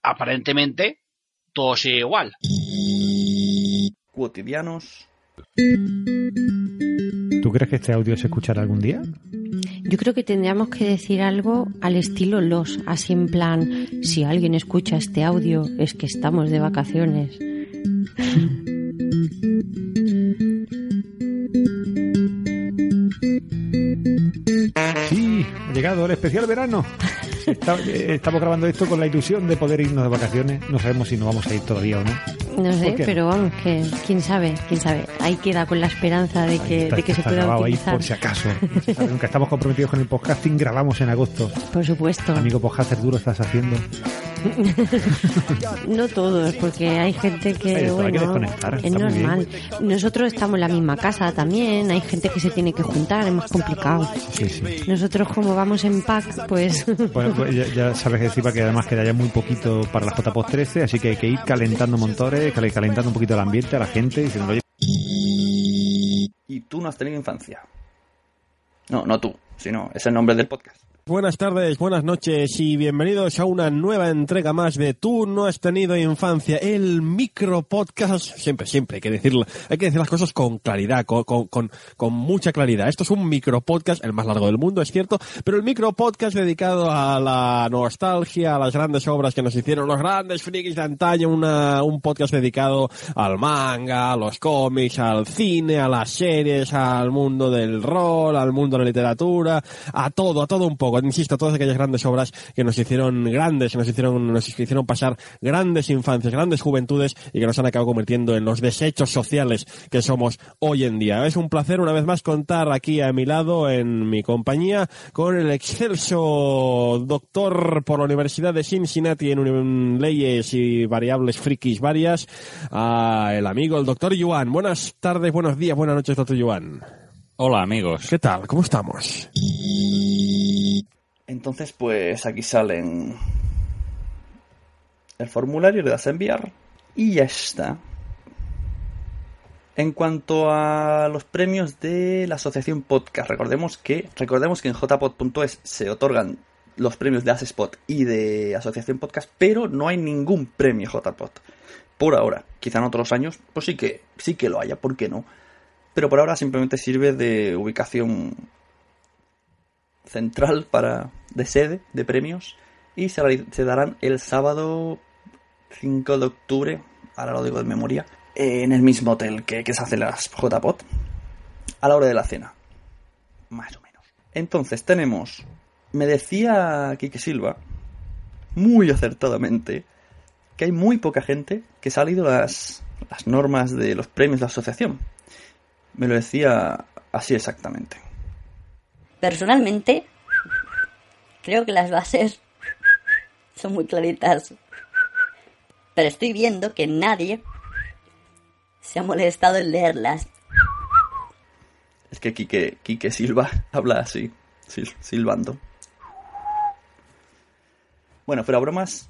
Aparentemente, todo sigue igual. Cotidianos. ¿Tú crees que este audio se escuchará algún día? Yo creo que tendríamos que decir algo al estilo los, así en plan, si alguien escucha este audio es que estamos de vacaciones. Sí, ha llegado el especial verano. Está- eh, estamos grabando esto con la ilusión de poder irnos de vacaciones. No sabemos si nos vamos a ir todavía o no. No sé, pero vamos, que quién sabe, quién sabe. Ahí queda con la esperanza de que, Está- de que se pueda grabado ahí utilizar. por si acaso. Nunca. estamos comprometidos con el podcasting, grabamos en agosto. Por supuesto. Amigo podcaster, lo estás haciendo. no todos, porque hay gente que, de todo, hay que bueno, desconectar, es normal. Nosotros estamos en la misma casa también, hay gente que se tiene que juntar, es más complicado. Sí, sí. Nosotros como vamos en pack, pues... Bueno, pues ya, ya sabes, encima que además queda ya muy poquito para la JPOD 13, así que hay que ir calentando motores, cal- calentando un poquito el ambiente a la gente, diciendo, oye, Y tú no has tenido infancia. No, no tú, sino es el nombre del podcast. Buenas tardes, buenas noches y bienvenidos a una nueva entrega más de Tú no has tenido infancia, el micro podcast. Siempre, siempre hay que decirlo, hay que decir las cosas con claridad, con, con, con, mucha claridad. Esto es un micro podcast, el más largo del mundo, es cierto, pero el micro podcast dedicado a la nostalgia, a las grandes obras que nos hicieron los grandes frikis de antaño, una, un podcast dedicado al manga, a los cómics, al cine, a las series, al mundo del rol, al mundo de la literatura, a todo, a todo un poco. Insisto, todas aquellas grandes obras que nos hicieron grandes, que nos hicieron, nos hicieron pasar grandes infancias, grandes juventudes y que nos han acabado convirtiendo en los desechos sociales que somos hoy en día. Es un placer una vez más contar aquí a mi lado, en mi compañía, con el excelso doctor por la Universidad de Cincinnati en leyes y variables frikis varias, a el amigo, el doctor Yuan. Buenas tardes, buenos días, buenas noches, doctor Yuan. Hola amigos. ¿Qué tal? ¿Cómo estamos? Entonces, pues aquí salen el formulario, le das a enviar y ya está. En cuanto a los premios de la asociación podcast, recordemos que recordemos que en jpod.es se otorgan los premios de Asespot y de Asociación Podcast, pero no hay ningún premio JPod. Por ahora, quizá en otros años, pues sí que sí que lo haya, ¿por qué no? Pero por ahora simplemente sirve de ubicación central para de sede de premios y se, darán el sábado 5 de octubre, ahora lo digo de memoria, en el mismo hotel que, que se hace las JPOT, a la hora de la cena. Más o menos. Entonces tenemos, me decía Quique Silva, muy acertadamente, que hay muy poca gente que ha leído las, las normas de los premios de la asociación. Me lo decía así exactamente. Personalmente, creo que las bases son muy claritas. Pero estoy viendo que nadie se ha molestado en leerlas. Es que Quique, Quique Silva habla así, sil- silbando. Bueno, fuera bromas,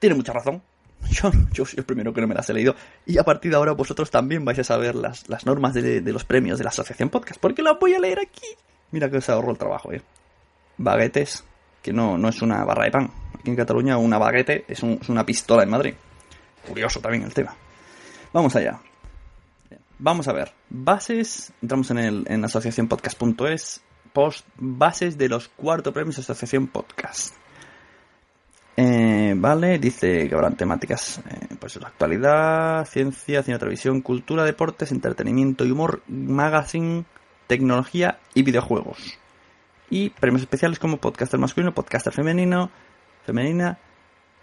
tiene mucha razón. Yo, yo soy el primero que no me las he leído. Y a partir de ahora vosotros también vais a saber las, las normas de, de los premios de la Asociación Podcast. Porque las voy a leer aquí. Mira que os ahorro el trabajo, eh. Baguetes, que no, no es una barra de pan. Aquí en Cataluña una baguete es, es una pistola en Madrid. Curioso también el tema. Vamos allá. Vamos a ver. Bases. Entramos en, el, en asociacionpodcast.es. Post. Bases de los cuarto premios de Asociación Podcast. Eh, vale, dice que habrán temáticas, eh, pues actualidad, ciencia, cine, televisión, cultura, deportes, entretenimiento y humor, magazine, tecnología y videojuegos. Y premios especiales como podcaster masculino, podcaster femenino, femenina,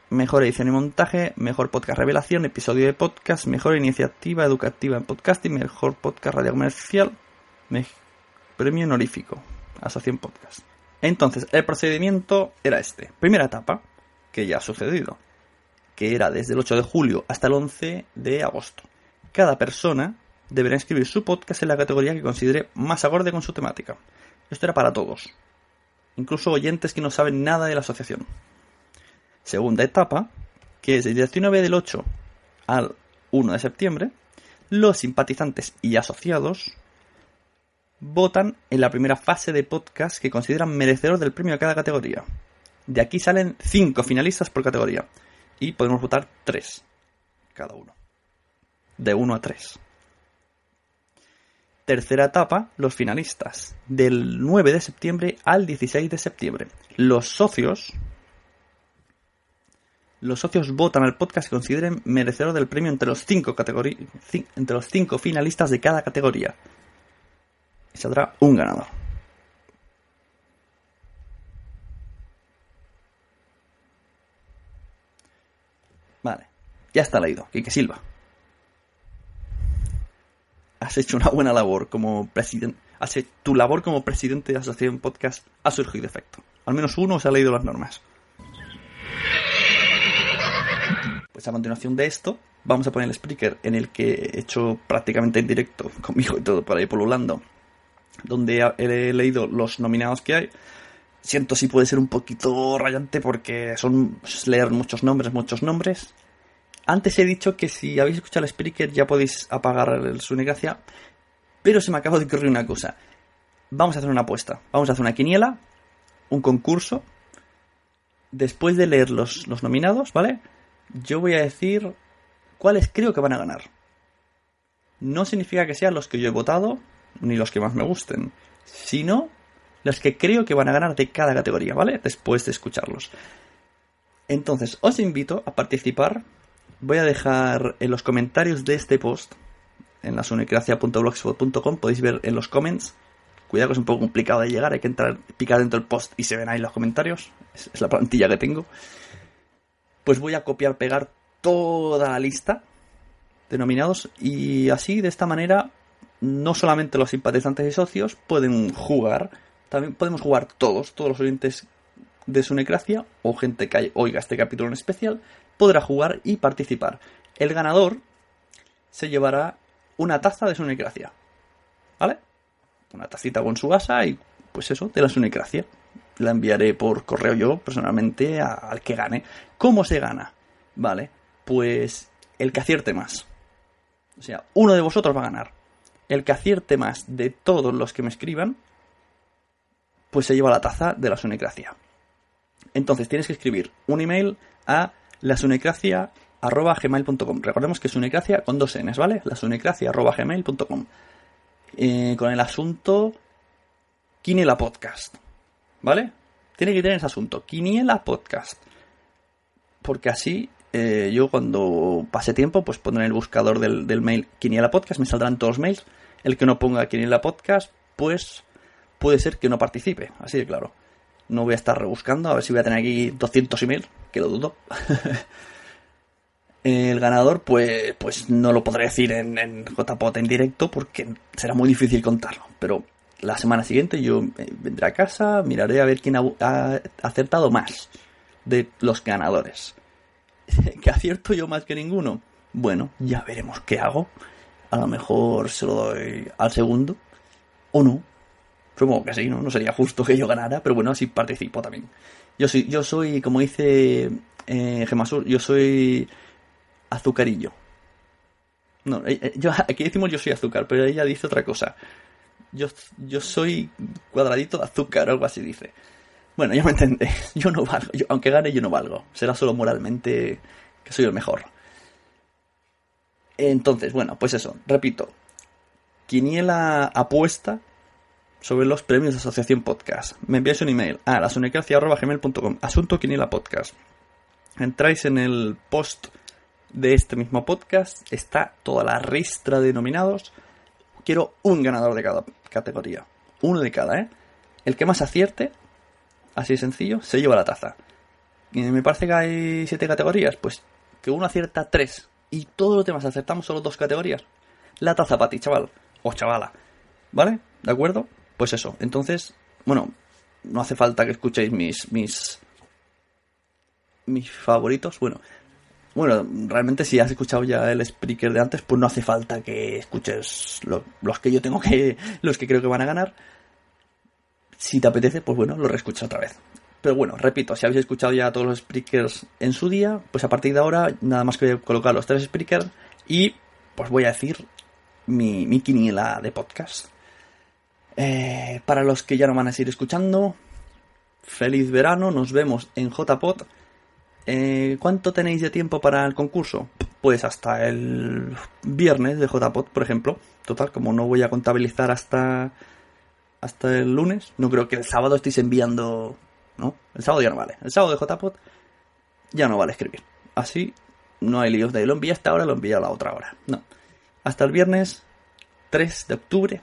mejor edición y montaje, mejor podcast revelación, episodio de podcast, mejor iniciativa educativa en podcasting, mejor podcast radio comercial, me- premio honorífico, asociación podcast. Entonces, el procedimiento era este. Primera etapa, que ya ha sucedido, que era desde el 8 de julio hasta el 11 de agosto. Cada persona deberá escribir su podcast en la categoría que considere más acorde con su temática. Esto era para todos, incluso oyentes que no saben nada de la asociación. Segunda etapa, que es el 19 del 8 al 1 de septiembre, los simpatizantes y asociados votan en la primera fase de podcast que consideran merecedor del premio a cada categoría. De aquí salen 5 finalistas por categoría y podemos votar 3 cada uno. De 1 a 3. Tercera etapa, los finalistas. Del 9 de septiembre al 16 de septiembre. Los socios. Los socios votan al podcast que consideren merecedor del premio entre los cinco categori- ci- entre los cinco finalistas de cada categoría. Y saldrá un ganador. Vale. Ya está leído. Quique Silva. Has hecho una buena labor como presidente. Tu labor como presidente de la Asociación Podcast ha surgido efecto. Al menos uno se ha leído las normas. Pues a continuación de esto, vamos a poner el speaker en el que he hecho prácticamente en directo, conmigo y todo por ahí polulando, donde he leído los nominados que hay. Siento si puede ser un poquito rayante porque son leer muchos nombres, muchos nombres. Antes he dicho que si habéis escuchado el speaker ya podéis apagar el Sunegracia, pero se me acaba de ocurrir una cosa. Vamos a hacer una apuesta, vamos a hacer una quiniela, un concurso. Después de leer los, los nominados, ¿vale? Yo voy a decir cuáles creo que van a ganar. No significa que sean los que yo he votado, ni los que más me gusten, sino los que creo que van a ganar de cada categoría, ¿vale? Después de escucharlos. Entonces, os invito a participar. Voy a dejar en los comentarios de este post, en la sunecracia.blogspot.com, podéis ver en los comments. Cuidado que es un poco complicado de llegar, hay que entrar, picar dentro del post y se ven ahí los comentarios. Es, es la plantilla que tengo. Pues voy a copiar, pegar toda la lista de nominados y así, de esta manera, no solamente los simpatizantes y socios pueden jugar, también podemos jugar todos, todos los oyentes de Sunecracia o gente que oiga este capítulo en especial, podrá jugar y participar. El ganador se llevará una taza de Sunecracia. ¿Vale? Una tacita con su asa y pues eso, de la Sunecracia. La enviaré por correo yo personalmente al que gane. ¿Cómo se gana? Vale, pues el que acierte más. O sea, uno de vosotros va a ganar. El que acierte más de todos los que me escriban, pues se lleva la taza de la Sunecracia. Entonces tienes que escribir un email a lasunecracia.gmail.com Recordemos que sunecracia con dos n's, ¿vale? lasunecracia.gmail.com eh, Con el asunto Quiniela Podcast, ¿vale? Tiene que tener ese asunto, Quiniela Podcast. Porque así eh, yo cuando pase tiempo, pues pondré en el buscador del, del mail Quiniela Podcast, me saldrán todos los mails. El que no ponga Quiniela Podcast, pues puede ser que no participe, así de claro. No voy a estar rebuscando, a ver si voy a tener aquí 200 emails, que lo dudo. El ganador, pues, pues no lo podré decir en, en en directo porque será muy difícil contarlo. Pero la semana siguiente yo vendré a casa, miraré a ver quién ha, ha acertado más de los ganadores. ¿Que acierto yo más que ninguno? Bueno, ya veremos qué hago. A lo mejor se lo doy al segundo. O no. Supongo que sí, ¿no? No sería justo que yo ganara, pero bueno, así participo también. Yo soy, yo soy como dice eh, Gemasur, yo soy azucarillo. No, eh, eh, yo, aquí decimos yo soy azúcar, pero ella dice otra cosa. Yo, yo soy cuadradito de azúcar, algo así dice. Bueno, ya me entendéis. Yo no valgo. Aunque gane, yo no valgo. Será solo moralmente que soy el mejor. Entonces, bueno, pues eso. Repito. Quiniela apuesta sobre los premios de Asociación Podcast. Me enviáis un email a lasunecracia.gmail.com Asunto Quiniela Podcast. Entráis en el post de este mismo podcast. Está toda la ristra de nominados. Quiero un ganador de cada categoría. Uno de cada, ¿eh? El que más acierte, así de sencillo, se lleva la taza. Y me parece que hay siete categorías. Pues que uno acierta tres. Y todos los demás acertamos solo dos categorías. La taza para ti, chaval. O chavala. ¿Vale? ¿De acuerdo? Pues eso. Entonces, bueno, no hace falta que escuchéis mis. mis. mis favoritos. Bueno. Bueno, realmente si has escuchado ya el speaker de antes, pues no hace falta que escuches lo- los que yo tengo que. los que creo que van a ganar. Si te apetece, pues bueno, lo reescuchas otra vez. Pero bueno, repito, si habéis escuchado ya todos los speakers en su día, pues a partir de ahora nada más que voy a colocar los tres speakers y pues voy a decir mi, mi quiniela de podcast. Eh, para los que ya no van a seguir escuchando, feliz verano, nos vemos en JPod Eh, ¿Cuánto tenéis de tiempo para el concurso? Pues hasta el viernes de JPOT, por ejemplo. Total, como no voy a contabilizar hasta hasta el lunes, no creo que el sábado estéis enviando... No, el sábado ya no vale. El sábado de JPOT ya no vale escribir. Así no hay líos de lo envía esta hora, lo envía a la otra hora. No. Hasta el viernes 3 de octubre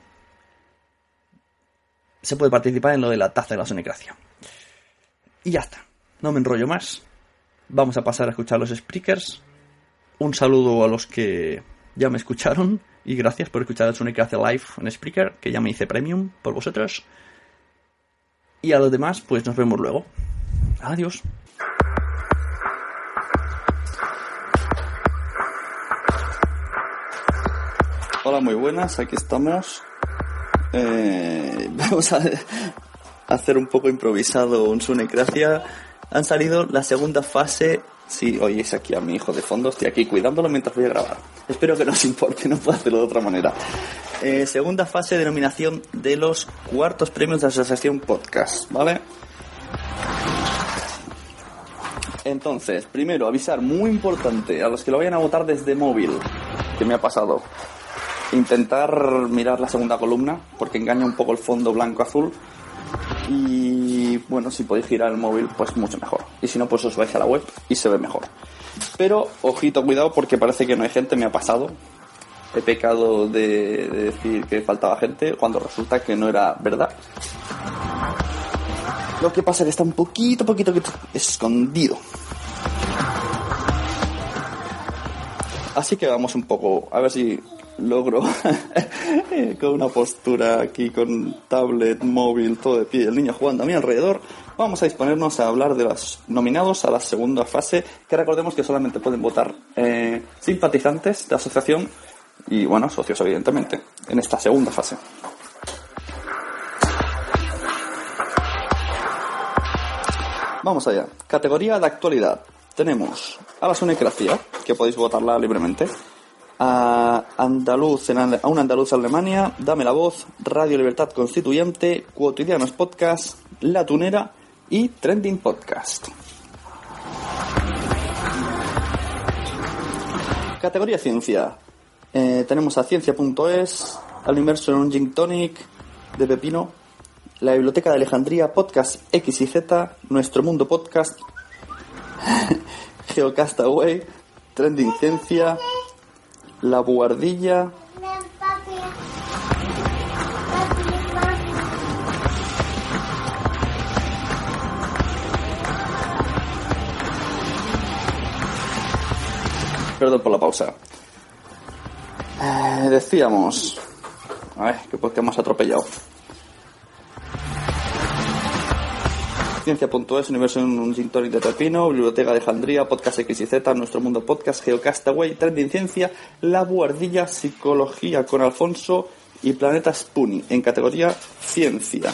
se puede participar en lo de la taza de la sonecracia. Y ya está. No me enrollo más. Vamos a pasar a escuchar los speakers. Un saludo a los que ya me escucharon y gracias por escuchar el Sonecracia Live en Spreaker, que ya me hice premium por vosotros. Y a los demás, pues nos vemos luego. Adiós. Hola, muy buenas, aquí estamos. Eh, vamos a hacer un poco improvisado un Sunecracia. Han salido la segunda fase. Sí, oís aquí a mi hijo de fondo, estoy aquí cuidándolo mientras voy a grabar. Espero que no os importe, no puedo hacerlo de otra manera. Eh, segunda fase de nominación de los cuartos premios de Asociación Podcast, ¿vale? Entonces, primero, avisar, muy importante, a los que lo vayan a votar desde móvil, que me ha pasado. Intentar mirar la segunda columna, porque engaña un poco el fondo blanco-azul. Y bueno, si podéis girar el móvil, pues mucho mejor. Y si no, pues os vais a la web y se ve mejor. Pero, ojito, cuidado, porque parece que no hay gente, me ha pasado. He pecado de, de decir que faltaba gente cuando resulta que no era verdad. Lo que pasa es que está un poquito, poquito, poquito escondido. Así que vamos un poco, a ver si logro con una postura aquí, con tablet, móvil, todo de pie, el niño jugando a mi alrededor. Vamos a disponernos a hablar de los nominados a la segunda fase, que recordemos que solamente pueden votar eh, simpatizantes de asociación y, bueno, socios, evidentemente, en esta segunda fase. Vamos allá. Categoría de actualidad. Tenemos a la Sunecracia, que podéis votarla libremente. A, andaluz a un andaluz Alemania, Dame la voz, Radio Libertad Constituyente, Cotidianos Podcast, La Tunera y Trending Podcast. Categoría ciencia. Eh, tenemos a ciencia.es, al inmerso en un gin tonic de pepino, la Biblioteca de Alejandría, Podcast X y Z, Nuestro Mundo Podcast, Geocastaway, Trending Ciencia, La Buhardilla, Perdón por la pausa. Eh, decíamos. A ver, pues que hemos atropellado. Ciencia.es, Universo en un Gin de Pepino, Biblioteca de Alejandría, Podcast X y Z, Nuestro Mundo Podcast, Geocastaway, Trending Ciencia, La Buhardilla, Psicología con Alfonso y Planeta Spoonie, en categoría Ciencia.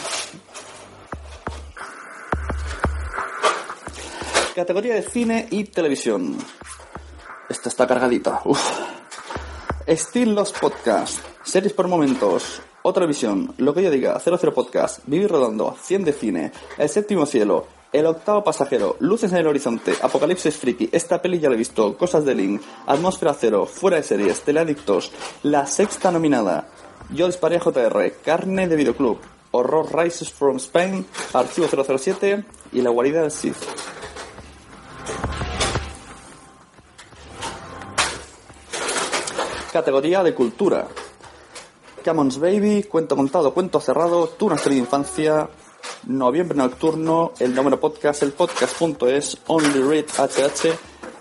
Categoría de Cine y Televisión. Esta está cargadita. Uf. Steel Los Podcast, Series por Momentos, Otra Visión, Lo que yo diga, 00 Podcast, Vivir Rodando, 100 de Cine, El Séptimo Cielo, El Octavo Pasajero, Luces en el Horizonte, Apocalipsis Friki, Esta peli ya la he visto, Cosas de Link, Atmósfera Cero, Fuera de Series, Teleadictos, La Sexta Nominada, Yo Disparé a JR, Carne de Videoclub, Horror Rises from Spain, Archivo 007 y La Guarida del Sith. Categoría de cultura. Camons Baby, Cuento Contado, Cuento Cerrado, Tu de infancia, Noviembre Nocturno, El Número Podcast, El Podcast.es, Only Read HH,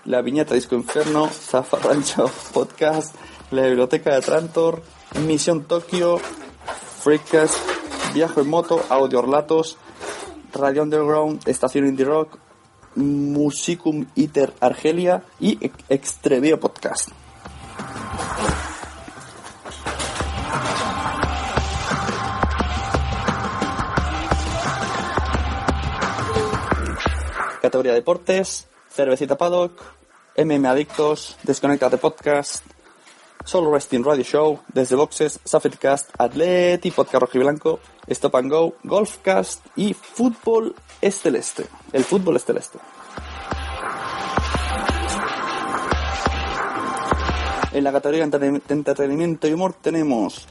La Viñeta Disco Inferno, Zafarrancho Podcast, La Biblioteca de Trantor, Misión Tokio, Freakcast, Viajo en Moto, Audio Relatos, Radio Underground, Estación Indie Rock, Musicum Iter Argelia y Extrevio Podcast. categoría deportes, cervecita paddock, MM Adictos, Desconectate Podcast, Solo Resting Radio Show, Desde Boxes, Safetcast, Atleti, Podcast Rojo y Blanco, Stop and Go, Golfcast y Fútbol Esteleste. El Fútbol Esteleste. En la categoría entretenimiento y humor tenemos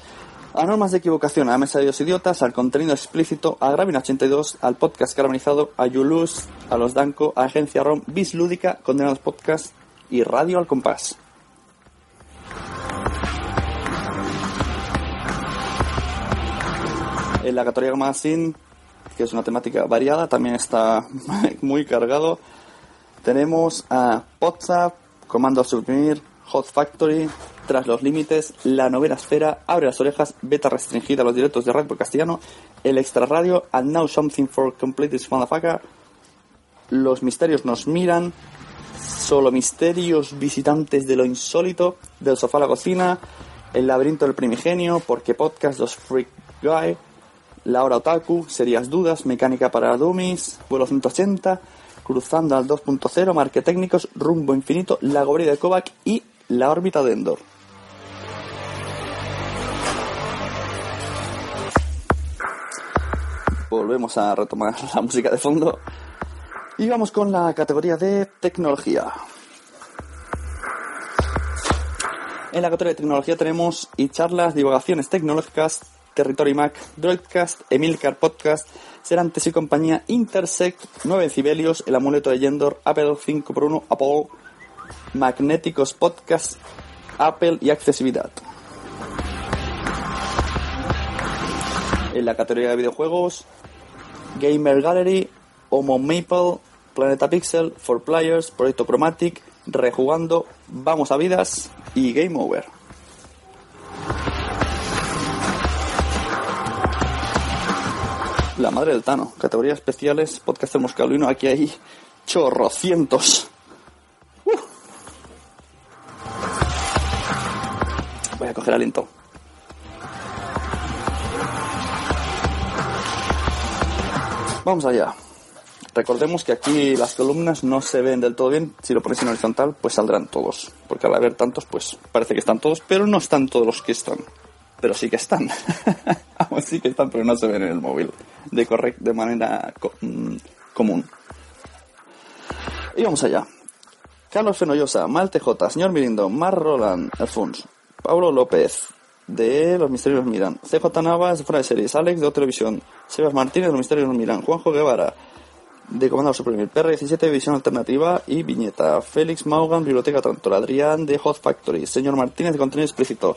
a normas de equivocación, a Mesa de Dios Idiotas, al contenido explícito, a Gravina 82, al podcast caramelizado, a Yulus, a Los Danco, a Agencia ROM, Bis Lúdica, Condenados Podcast y Radio al Compás. En la categoría Magazine, que es una temática variada, también está muy cargado. Tenemos a WhatsApp, Comando a Suprimir, Hot Factory, Tras los Límites, La Novena Esfera, Abre las Orejas, Beta Restringida a los directos de Red Castellano, El Extra Radio, And Now Something for Complete This Motherfucker, Los Misterios Nos Miran, Solo Misterios, Visitantes de lo Insólito, Del Sofá a la Cocina, El Laberinto del Primigenio, Porque Podcast, Los Freak Guy, La Hora Otaku, Serias Dudas, Mecánica para Dummies, Vuelo 180, Cruzando al 2.0, Marquetécnicos, Rumbo Infinito, La Gobrida de Kovac y La Órbita de Endor. Volvemos a retomar la música de fondo. Y vamos con la categoría de tecnología. En la categoría de tecnología tenemos y charlas, divulgaciones tecnológicas, Territory Mac, Droidcast, Emilcar Podcast, Serantes y compañía, Intersect, 9 Decibelios, El Amuleto de Yendor, Apple 5x1, Apple, Magnéticos Podcast, Apple y Accesibilidad. En la categoría de videojuegos, Gamer Gallery, Homo Maple, Planeta Pixel, For Players, Proyecto Chromatic, Rejugando, Vamos a Vidas y Game Over. La madre del Tano. Categorías especiales, podcast moscalino. Aquí hay chorrocientos. Uh. Voy a coger aliento. Vamos allá. Recordemos que aquí las columnas no se ven del todo bien. Si lo pones en horizontal, pues saldrán todos. Porque al haber tantos, pues parece que están todos, pero no están todos los que están. Pero sí que están. Sí que están, pero no se ven en el móvil. De, correct, de manera mm, común. Y vamos allá. Carlos Fenollosa, Malte J, Señor Mirindo, Mar Roland, Alfonso, Pablo López, de Los Misterios nos Miran, CJ Navas, de Fuera de Series, Alex, de Televisión, Sebas Martínez, de Los Misterios nos Miran, Juanjo Guevara, de Comando Suprimir, PR17, Visión Alternativa y Viñeta, Félix Maugan, Biblioteca Trantor, Adrián, de Hot Factory, Señor Martínez, de Contenido Explícito,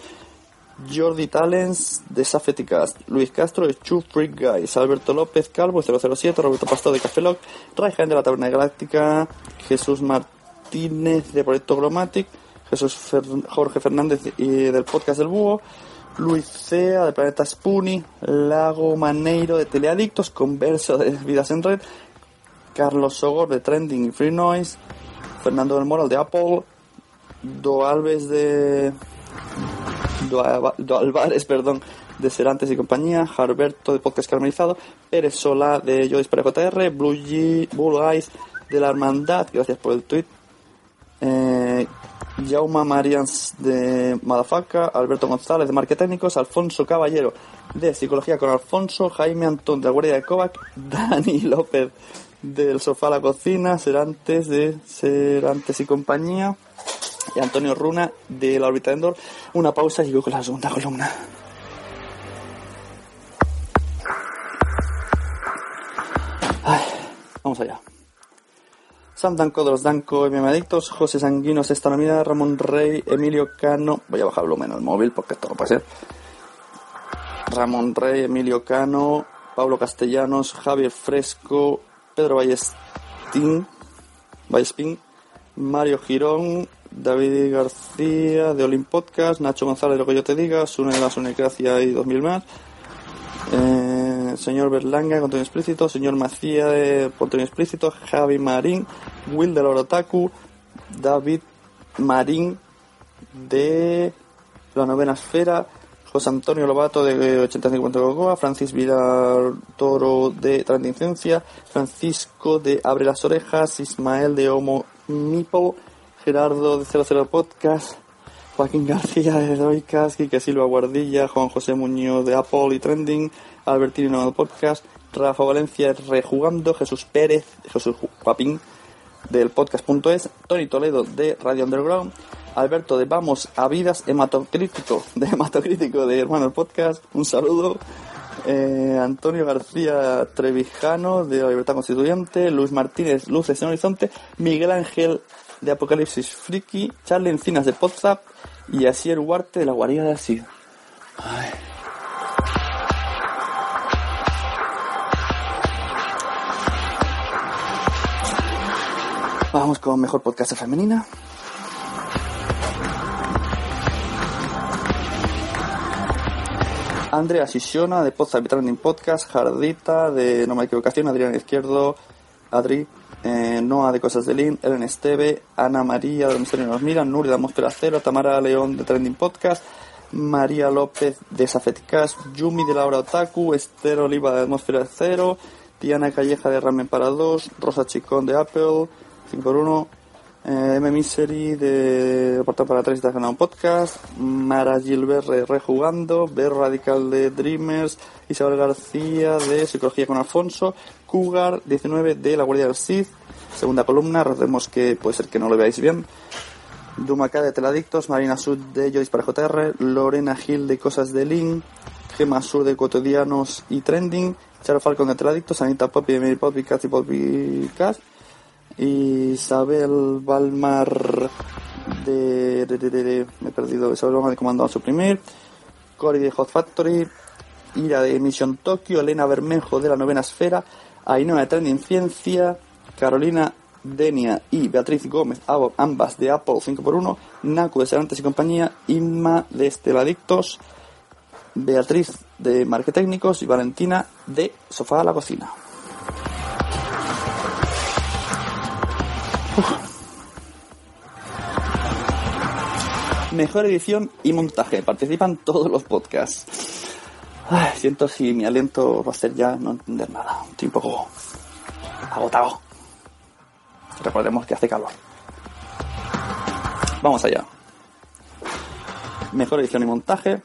Jordi Talens de Safeticast, Luis Castro de Two Freak Guys, Alberto López Calvo 007, Roberto Pastor de Café Lock, de la Taberna Galáctica, Jesús Martínez de Proyecto Chromatic, Jesús Jorge Fernández y del Podcast del Búho, Luis Cea de Planeta Spoonie, Lago Maneiro de Teleadictos, Converso de Vidas en Red, Carlos Sogor de Trending y Free Noise, Fernando del Moral de Apple, Do Alves de Do, Álvarez, perdón, de Serantes y compañía, Harberto de Podcast Caramelizado, Pérez Sola de Yo Disparo JR, Blue, G, Blue Eyes de la Hermandad, gracias por el tweet, eh, Jauma Marians de Madafaka, Alberto González de Marquetécnicos, Alfonso Caballero de Psicología con Alfonso, Jaime Antón de Guardia de Kovac, Dani López del Sofá a la Cocina, Serantes de Serantes y compañía, y Antonio Runa de la órbita de Endor. Una pausa y voy con la segunda columna. Vamos allá. Sam Danco de los Danco MM Adictos, José Sanguinos Estanomida, Ramón Rey, Emilio Cano. Voy a bajar el móvil porque esto no puede ser. Ramón Rey, Emilio Cano, Pablo Castellanos, Javier Fresco, Pedro Ballestín, Vallespín, Mario Girón, David García de Olim Podcast, Nacho González Lo que yo te diga, Sune de la Sunecracia y 2000 más, eh, señor Berlanga, contenido explícito, señor Macía de contenido explícito, Javi Marín, Will de la Orotaku, David Marín de la novena esfera, José Antonio Lobato de 8050 Cocoa, Francis Vidal Toro de Transcendencia, Francisco de Abre las Orejas, Ismael de Homo Mipo, Gerardo de 00 Podcast, Joaquín García de Droidcast, Quique Silva Guardilla, Juan José Muñoz de Apple y Trending, Albertino Nuevo Podcast, Rafa Valencia Rejugando, Jesús Pérez, Jesús Papín del podcast.es, Tony Toledo de Radio Underground, Alberto de Vamos a Vidas Hematocrítico, de Hematocrítico de Hermanos Podcast, un saludo. Eh, Antonio García Trevijano de la Libertad Constituyente, Luis Martínez Luces en Horizonte, Miguel Ángel de Apocalipsis Friki, Charlie Encinas de Podzap y Asier Huarte de la Guarida de Así. Vamos con mejor podcast femenina. Andrea Sisiona de Podzap y Trending Podcast, Jardita de No me equivocación, Adrián Izquierdo, Adri, eh, Noah de Cosas de Lin, Ellen Esteve, Ana María de Misterio Nos Mira, Nuri de Atmósfera Cero, Tamara León de Trending Podcast, María López de Safeticas, Yumi de Laura Otaku, Esther Oliva de Atmósfera Cero, Diana Calleja de Ramen para dos, Rosa Chicón de Apple, 5x1, eh, M. Misery de Portal para 3 de un podcast, Mara Gilbert de Rejugando, Ver Radical de Dreamers, Isabel García de Psicología con Alfonso, Cougar 19 de La Guardia del Sith, segunda columna, recordemos que puede ser que no lo veáis bien, Dumacá de Teladictos, Marina Sud de Joyce para JR, Lorena Gil de Cosas de Link, Gema Sur de Cotidianos y Trending, Charo Falcon de Teladictos, Anita Poppy de Mary Poppy, Cathy Poppy Cast, Isabel Balmar de, me he perdido Isabel Balmar de Comando a Suprimir Cory de Hot Factory Ira de Mission Tokio Elena Bermejo de la Novena Esfera Ainhoa Trending Ciencia. Carolina Denia y Beatriz Gómez ambas de Apple 5x1 Naku de Serantes y compañía. Inma de Esteladictos Beatriz de Marquetécnicos y Valentina de Sofá a la Cocina. Mejor edición y montaje. Participan todos los podcasts. Ay, siento si mi aliento va a ser ya no entender nada. Estoy un poco agotado. Recordemos que hace calor. Vamos allá. Mejor edición y montaje.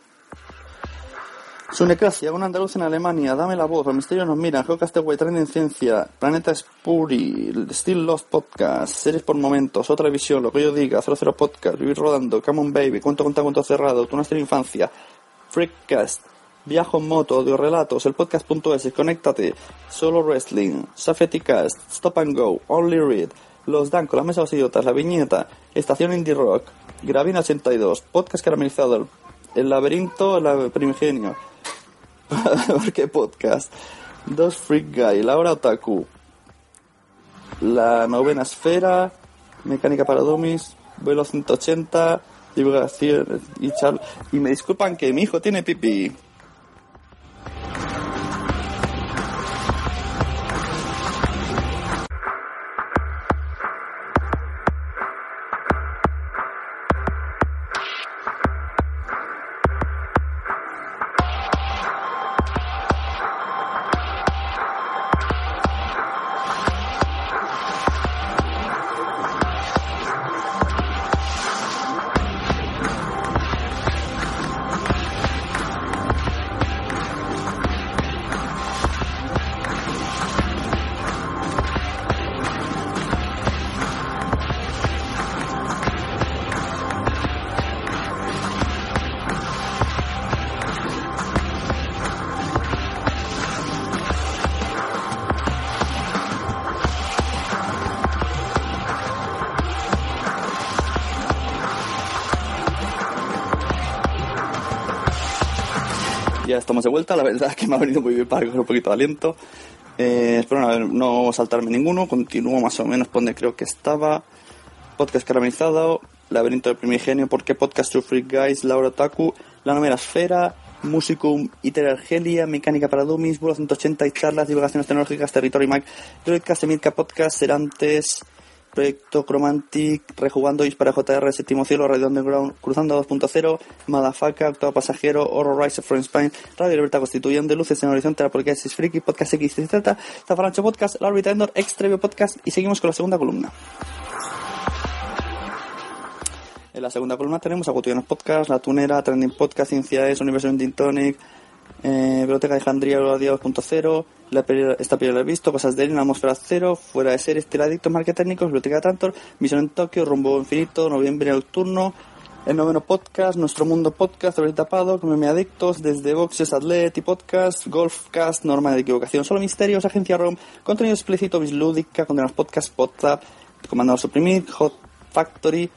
Sunecracia, un andaluz en Alemania, Dame la voz, Los misterios nos miran, Geocastaway, Tren en Ciencia, Planeta Spuri, Still Lost Podcast, Series por Momentos, Otra Visión, Lo que yo diga, 00 Podcast, Vivir Rodando, Come on Baby, Cuento con Cuento Cerrado, Tu Nuestra Infancia, Freakcast, Viajo en Moto, Audio Relatos, El Podcast.es, Conéctate, Solo Wrestling, Safeticast, Stop and Go, Only Read, Los Danco, La Mesa de Idiotas, La Viñeta, Estación Indie Rock, Gravina 82, Podcast Caramelizado, El, Laberinto, El Primigenio, ¿Por qué podcast? Dos Freak Guy, Laura Otaku, La Novena Esfera, Mecánica para Dummies, Vuelo 180, Divulgación y. Y me disculpan que mi hijo tiene pipí. La verdad es que me ha venido muy bien para coger un poquito de aliento. Eh, espero no, saltarme ninguno, continúo más o menos por donde creo que estaba. Podcast caramelizado, Laberinto del Primigenio, ¿Por qué Podcast to Freak Guys? Laura Taku, La Novena Esfera, Musicum, Iter Argelia, Mecánica para Dummies, Vuelo 180 y charlas, divulgaciones tecnológicas, Territory Mac, Droidcast, Emilka Podcast, Serantes, Proyecto Chromantic, Rejugando Is para JR, Séptimo Cielo, Radio Underground, Cruzando 2.0, Madafaka, Octavo Pasajero, Horror Rise from Radio Libertad Constituyente, Luces en Horizonte, la Podcast es Friki, Podcast XZ, Zafarancho Podcast, La Órbita Endor, Extrevio Podcast y seguimos con la segunda columna. En la segunda columna tenemos a Cotidianos Podcast, La Tunera, Trending Podcast, Ciencia es, Universo Ending Tonic, Eh, Biblioteca de Alejandría, Día 2.0, la peli- esta película la he visto, Cosas de Alien, Atmósfera Cero, Fuera de Series, Tiradictos, Market Técnicos, Biblioteca de Tantor, Misión en Tokio, Rumbo Infinito, Noviembre Nocturno, El Noveno Podcast, Nuestro Mundo Podcast, Ahorita Tapado, Come Adictos, Desde Boxes, Atleti Podcast, Golfcast, Norma de Equivocación, Solo Misterios, Agencia ROM, Contenido Explícito, Bislúdica, Condenados Podcast, WhatsApp, Comandado Suprimir, Hot Factory,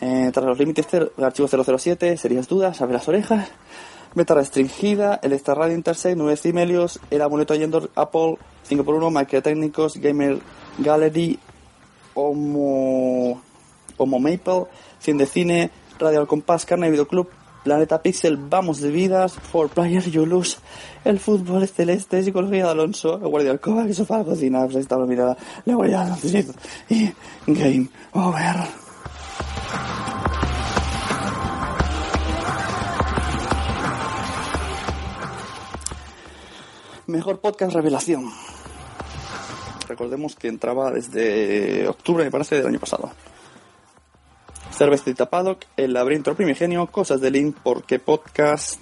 eh, Tras los Límites, Archivo 007, Serias Dudas, Abre las Orejas, Meta Restringida, El Extra Radio Intersect, 9 Cimelios, El Amuleto Yendor, Apple, 5x1, Microtécnicos, Gamer Gallery, Homo, Homo Maple, Cien de Cine, Radio Al Compás, Carne Videoclub, Planeta Pixel, Vamos de Vidas, For Players, You Lose, El Fútbol es Celeste, Psicología de Alonso, El Guardia del Coba, que sofá la cocina, está la mirada, La Guardia del Alonso, y Game Over. Mejor podcast revelación. Recordemos que entraba desde octubre, me parece, del año pasado. Cervecita Paddock, El laberinto primigenio, Cosas de Link, Porque Podcast,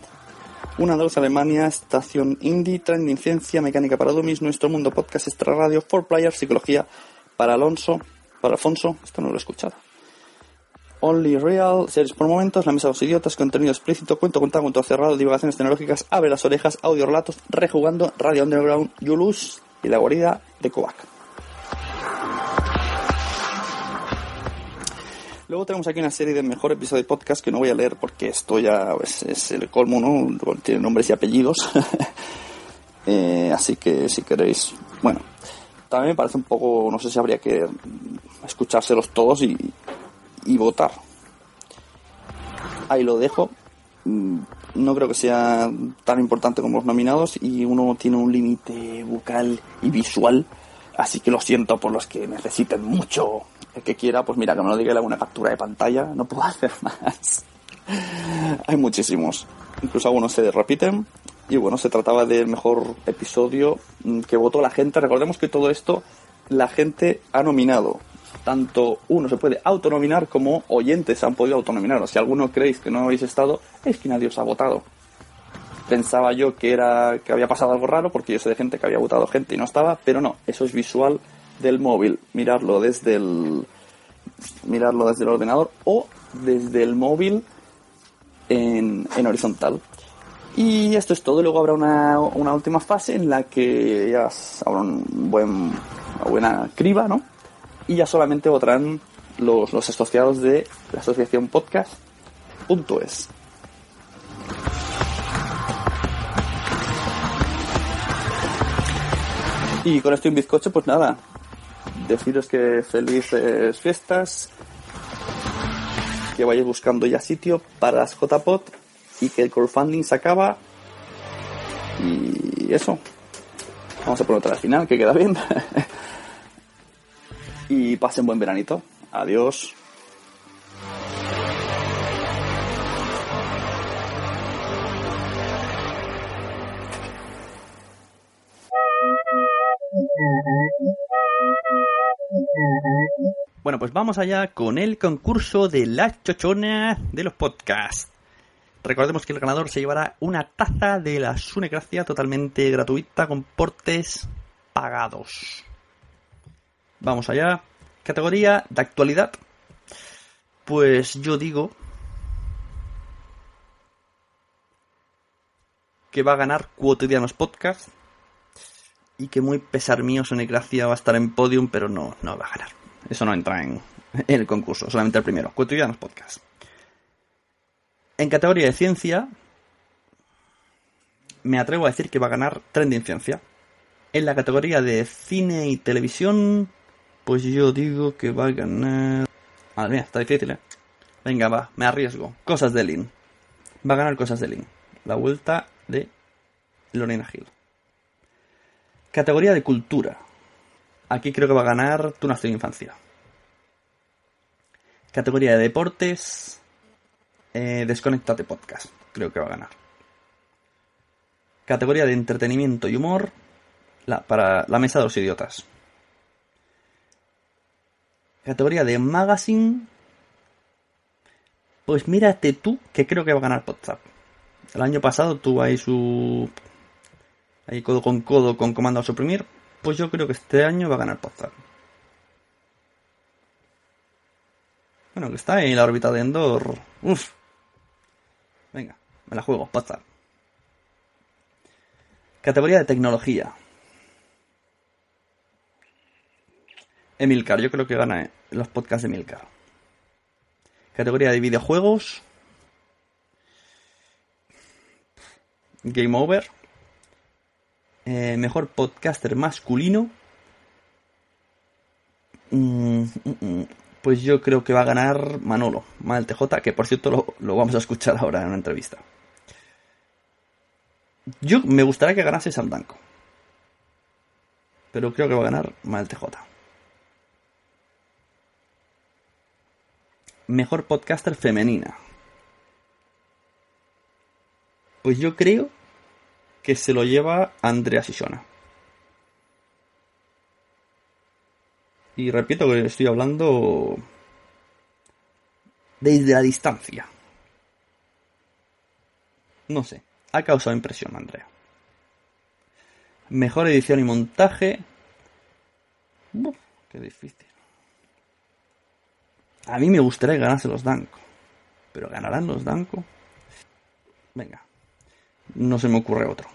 Una Dos Alemania, Estación Indie, Trending Ciencia, Mecánica para Dummies, Nuestro Mundo Podcast, Extra Radio, For Players, Psicología para Alonso, para Alfonso, esto no lo he escuchado. Only Real, series por momentos, La Mesa de los Idiotas, contenido explícito, cuento contado, cuento cerrado, divulgaciones tecnológicas, abre las orejas, audio relatos, rejugando, Radio Underground, Yulus y la guarida de Kovac. Luego tenemos aquí una serie de mejor episodio de podcast que no voy a leer porque esto ya es, es el colmo, ¿no? Tiene nombres y apellidos. Eh, así que si queréis, bueno, también me parece un poco, no sé si habría que escuchárselos todos y, y votar. Ahí lo dejo. Mm, No creo que sea tan importante como los nominados y uno tiene un límite bucal y visual. Así que lo siento por los que necesiten mucho. El que quiera, pues mira, que me lo diga una captura de pantalla. No puedo hacer más. Hay muchísimos. Incluso algunos se repiten. Y bueno, se trataba del mejor episodio mm, que votó la gente. Recordemos que todo esto la gente ha nominado. Tanto uno se puede autonominar como oyentes han podido autonominar. O si alguno creéis que no habéis estado, es que nadie os ha votado. Pensaba yo que era que había pasado algo raro porque yo sé de gente que había votado gente y no estaba, pero no, eso es visual del móvil. Mirarlo desde el mirarlo desde el ordenador o desde el móvil en, en horizontal. Y esto es todo. Luego habrá una, una última fase en la que ya habrá un buen, una buena criba, ¿no? Y ya solamente votarán los, los asociados de la asociación podcast.es. Y con esto y un bizcocho, pues nada. Deciros que felices fiestas. Que vayáis buscando ya sitio para las JPOT y que el crowdfunding se acaba. Y eso. Vamos a poner otra al final, que queda bien. y pasen buen veranito. Adiós. Bueno, pues vamos allá con el concurso de la chochona de los podcasts. Recordemos que el ganador se llevará una taza de la Sunecracia totalmente gratuita con portes pagados. Vamos allá. Categoría de actualidad. Pues yo digo que va a ganar Cotidianos Podcast y que muy pesar mío Sunecracia va a estar en podium, pero no, no va a ganar. Eso no entra en, el concurso, solamente el primero. Cotidianos Podcast. En categoría de ciencia, me atrevo a decir que va a ganar Trending Ciencia. En la categoría de cine y televisión, pues yo digo que va a ganar... Madre mía, está difícil, ¿eh? Venga, va, me arriesgo. Cosas de Lin. Va a ganar Cosas de Lin. La vuelta de Lorena Gil. Categoría de cultura. Aquí creo que va a ganar Tu nación infancia. Categoría de deportes. Eh, Desconectate Podcast. Creo que va a ganar. Categoría de entretenimiento y humor. La, para la mesa de los idiotas. Categoría de magazine. Pues mírate tú que creo que va a ganar WhatsApp. El año pasado tuvo ahí su ahí codo con codo con comando a suprimir, pues yo creo que este año va a ganar Podzap. Bueno, que está en la órbita de Endor. Uf. Venga, me la juego, Podzap. Categoría de tecnología. Emilcar, yo creo que gana los podcasts de Emilcar. Categoría de videojuegos. Game Over. Eh, mejor podcaster masculino. Mm, mm, mm. Pues yo creo que va a ganar Manolo, Mal TJ, que por cierto lo, vamos a escuchar ahora en una entrevista. Yo me gustaría que ganase Sam Danko. Pero creo que va a ganar Mal TJ. Mejor podcaster femenina. Pues yo creo que se lo lleva Andrea Sisona. Y repito que estoy hablando desde la distancia. No sé, ha causado impresión Andrea. Mejor edición y montaje. Qué difícil. A mí me gustaría que ganase los Danko. Pero ¿ganarán los Danko? Venga. No se me ocurre otro.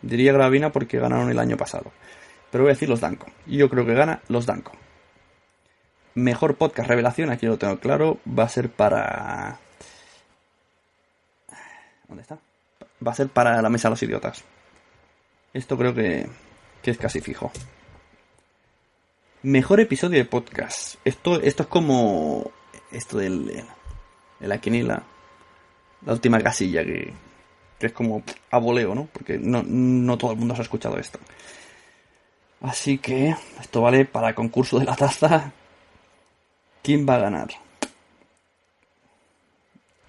Diría Gravina porque ganaron el año pasado. Pero voy a decir los Danko. Y yo creo que gana los Danko. Mejor podcast revelación, aquí lo tengo claro, va a ser para... ¿Dónde está? Va a ser para la mesa de los idiotas. Esto creo que, que es casi fijo. Mejor episodio de podcast. Esto, esto es como esto del, de la. La última casilla que, que es como a voleo, ¿no? Porque no, no todo el mundo se ha escuchado esto. Así que esto vale para concurso de la taza. ¿Quién va a ganar?